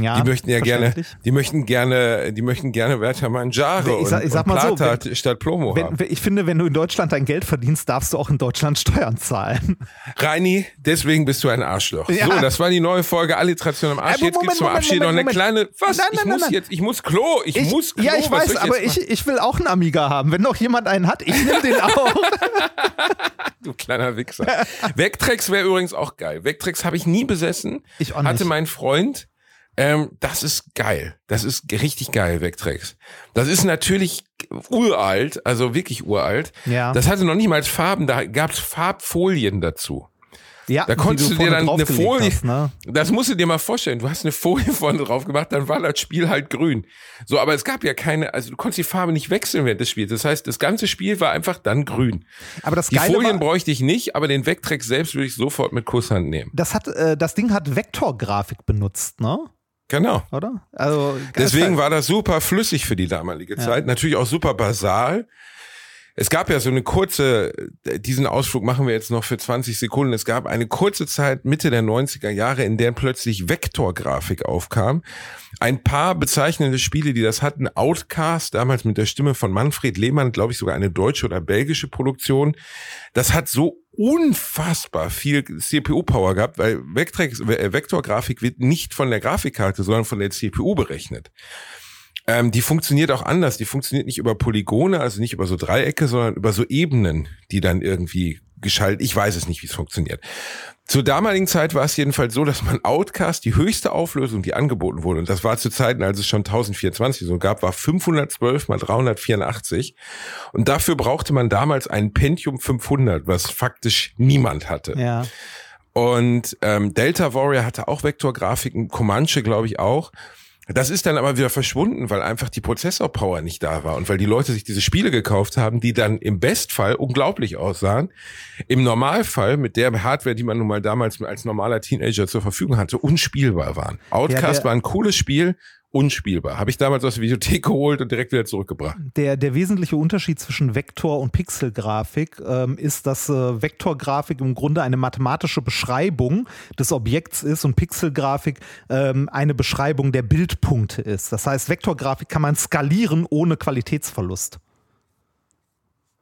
Ja, die möchten ja gerne, die möchten gerne, die möchten gerne Werther Mangiare ich sag, ich sag und, mal Plata so, wenn, statt Plomo wenn, haben. Ich finde, wenn du in Deutschland dein Geld verdienst, darfst du auch in Deutschland Steuern zahlen. Reini, deswegen bist du ein Arschloch. Ja. So, das war die neue Folge Alliteration am Arsch. Äh, jetzt gibt's zum Abschied noch eine kleine, was? Nein, nein, ich muss nein, jetzt, ich muss Klo, ich, ich muss Klo. Ja, ich weiß, ich aber ich, ich will auch einen Amiga haben. Wenn noch jemand einen hat, ich nehme den auch. (laughs) du kleiner Wichser. Vectrex wäre übrigens auch geil. Vectrex habe ich nie besessen. Ich auch nicht. Hatte mein Freund, ähm, das ist geil. Das ist richtig geil, Vectrex. Das ist natürlich uralt, also wirklich uralt. Ja. Das hatte noch nicht mal Farben, da gab's Farbfolien dazu. Ja, da konntest du, dir dann eine Folie, hast, ne? das musst du dir mal vorstellen, du hast eine Folie (laughs) vorne drauf gemacht, dann war das Spiel halt grün. So, aber es gab ja keine, also du konntest die Farbe nicht wechseln während des Spiels. Das heißt, das ganze Spiel war einfach dann grün. Aber das die Geile Folien war, bräuchte ich nicht, aber den Vectrex selbst würde ich sofort mit Kusshand nehmen. Das hat, äh, das Ding hat Vektorgrafik benutzt, ne? Genau. Oder? Also, Deswegen war das super flüssig für die damalige Zeit. Ja. Natürlich auch super basal. Es gab ja so eine kurze, diesen Ausflug machen wir jetzt noch für 20 Sekunden. Es gab eine kurze Zeit Mitte der 90er Jahre, in der plötzlich Vektorgrafik aufkam. Ein paar bezeichnende Spiele, die das hatten. Outcast, damals mit der Stimme von Manfred Lehmann, glaube ich sogar eine deutsche oder belgische Produktion. Das hat so unfassbar viel CPU-Power gehabt, weil äh, Vektorgrafik wird nicht von der Grafikkarte, sondern von der CPU berechnet. Ähm, die funktioniert auch anders. Die funktioniert nicht über Polygone, also nicht über so Dreiecke, sondern über so Ebenen, die dann irgendwie geschaltet. Ich weiß es nicht, wie es funktioniert. Zur damaligen Zeit war es jedenfalls so, dass man Outcast, die höchste Auflösung, die angeboten wurde, und das war zu Zeiten, als es schon 1024 so gab, war 512 mal 384. Und dafür brauchte man damals einen Pentium 500, was faktisch niemand hatte. Ja. Und ähm, Delta Warrior hatte auch Vektorgrafiken, Comanche glaube ich auch. Das ist dann aber wieder verschwunden, weil einfach die Prozessorpower nicht da war und weil die Leute sich diese Spiele gekauft haben, die dann im Bestfall unglaublich aussahen, im Normalfall mit der Hardware, die man nun mal damals als normaler Teenager zur Verfügung hatte, unspielbar waren. Outcast ja, war ein cooles Spiel, unspielbar. Habe ich damals aus der Videothek (laughs) geholt und direkt wieder zurückgebracht. Der, der wesentliche Unterschied zwischen Vektor- und Pixelgrafik ähm, ist, dass äh, Vektorgrafik im Grunde eine mathematische Beschreibung des Objekts ist und Pixelgrafik ähm, eine Beschreibung der Bildpunkte ist. Das heißt, Vektorgrafik kann man skalieren ohne Qualitätsverlust.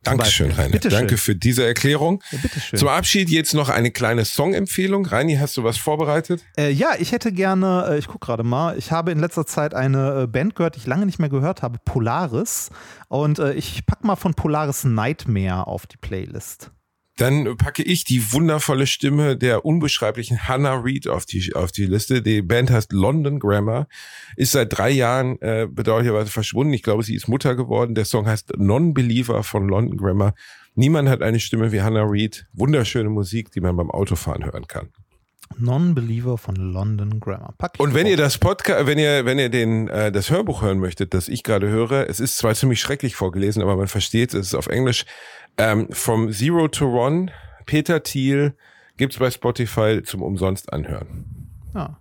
Dankeschön, Rainer. Danke für diese Erklärung. Ja, bitteschön. Zum Abschied jetzt noch eine kleine Songempfehlung. Reini, hast du was vorbereitet? Äh, ja, ich hätte gerne, äh, ich gucke gerade mal, ich habe in letzter Zeit eine äh, Band gehört, die ich lange nicht mehr gehört habe, Polaris. Und äh, ich packe mal von Polaris Nightmare auf die Playlist. Dann packe ich die wundervolle Stimme der unbeschreiblichen Hannah Reid auf die, auf die Liste. Die Band heißt London Grammar, ist seit drei Jahren äh, bedauerlicherweise verschwunden. Ich glaube, sie ist Mutter geworden. Der Song heißt Non-Believer von London Grammar. Niemand hat eine Stimme wie Hannah Reid. Wunderschöne Musik, die man beim Autofahren hören kann. Non-Believer von London Grammar. Pack und wenn ihr das Podcast, wenn ihr, wenn ihr den, äh, das Hörbuch hören möchtet, das ich gerade höre, es ist zwar ziemlich schrecklich vorgelesen, aber man versteht es ist auf Englisch. Ähm, From Zero to One, Peter Thiel, gibt's bei Spotify zum umsonst anhören. Ja.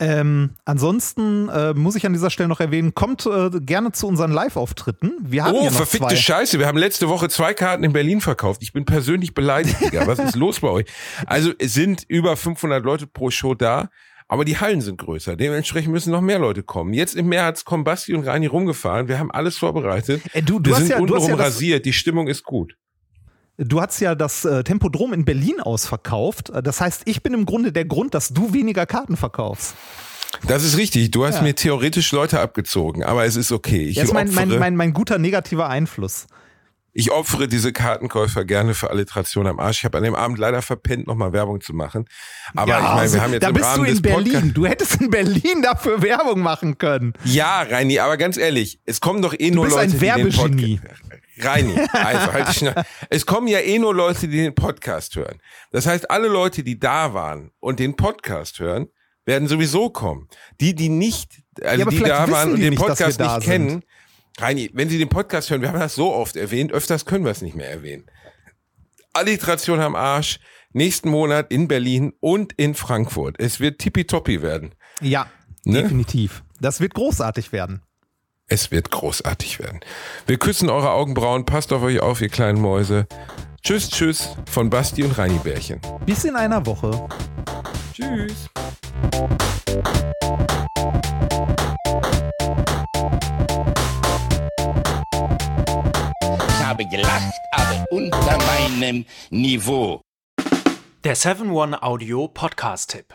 Ähm, ansonsten äh, muss ich an dieser Stelle noch erwähnen, kommt äh, gerne zu unseren Live-Auftritten. Wir haben oh, verfickte zwei. Scheiße, wir haben letzte Woche zwei Karten in Berlin verkauft. Ich bin persönlich beleidigt, Digga. Was ist los bei euch? Also es sind über 500 Leute pro Show da. Aber die Hallen sind größer. Dementsprechend müssen noch mehr Leute kommen. Jetzt im März kommen Basti und Reini rumgefahren. Wir haben alles vorbereitet. Ey, du, du wir sind ja, untenrum ja rasiert. Die Stimmung ist gut. Du hast ja das äh, Tempodrom in Berlin ausverkauft. Das heißt, ich bin im Grunde der Grund, dass du weniger Karten verkaufst. Das ist richtig. Du hast ja. mir theoretisch Leute abgezogen, aber es ist okay. Ich das ist mein, mein, mein, mein guter negativer Einfluss. Ich opfere diese Kartenkäufer gerne für Alliteration am Arsch. Ich habe an dem Abend leider verpennt, nochmal Werbung zu machen. Aber ja, ich meine, wir haben jetzt da im bist Rahmen du in Berlin. Podcast du hättest in Berlin dafür Werbung machen können. Ja, Reini, aber ganz ehrlich, es kommen doch eh nur Leute, ein die den Podcast. Reini, also halt dich Es kommen ja eh nur Leute, die den Podcast hören. Das heißt, alle Leute, die da waren und den Podcast hören, werden sowieso kommen. Die, die nicht, also ja, die da waren und den nicht, Podcast nicht kennen, Reini, wenn Sie den Podcast hören, wir haben das so oft erwähnt, öfters können wir es nicht mehr erwähnen. Alliteration am Arsch, nächsten Monat in Berlin und in Frankfurt. Es wird tippitoppi werden. Ja, ne? definitiv. Das wird großartig werden. Es wird großartig werden. Wir küssen eure Augenbrauen, passt auf euch auf, ihr kleinen Mäuse. Tschüss, tschüss von Basti und Reini Bärchen. Bis in einer Woche. Tschüss. habe gelacht, aber unter meinem Niveau. Der 7-One Audio Podcast-Tipp.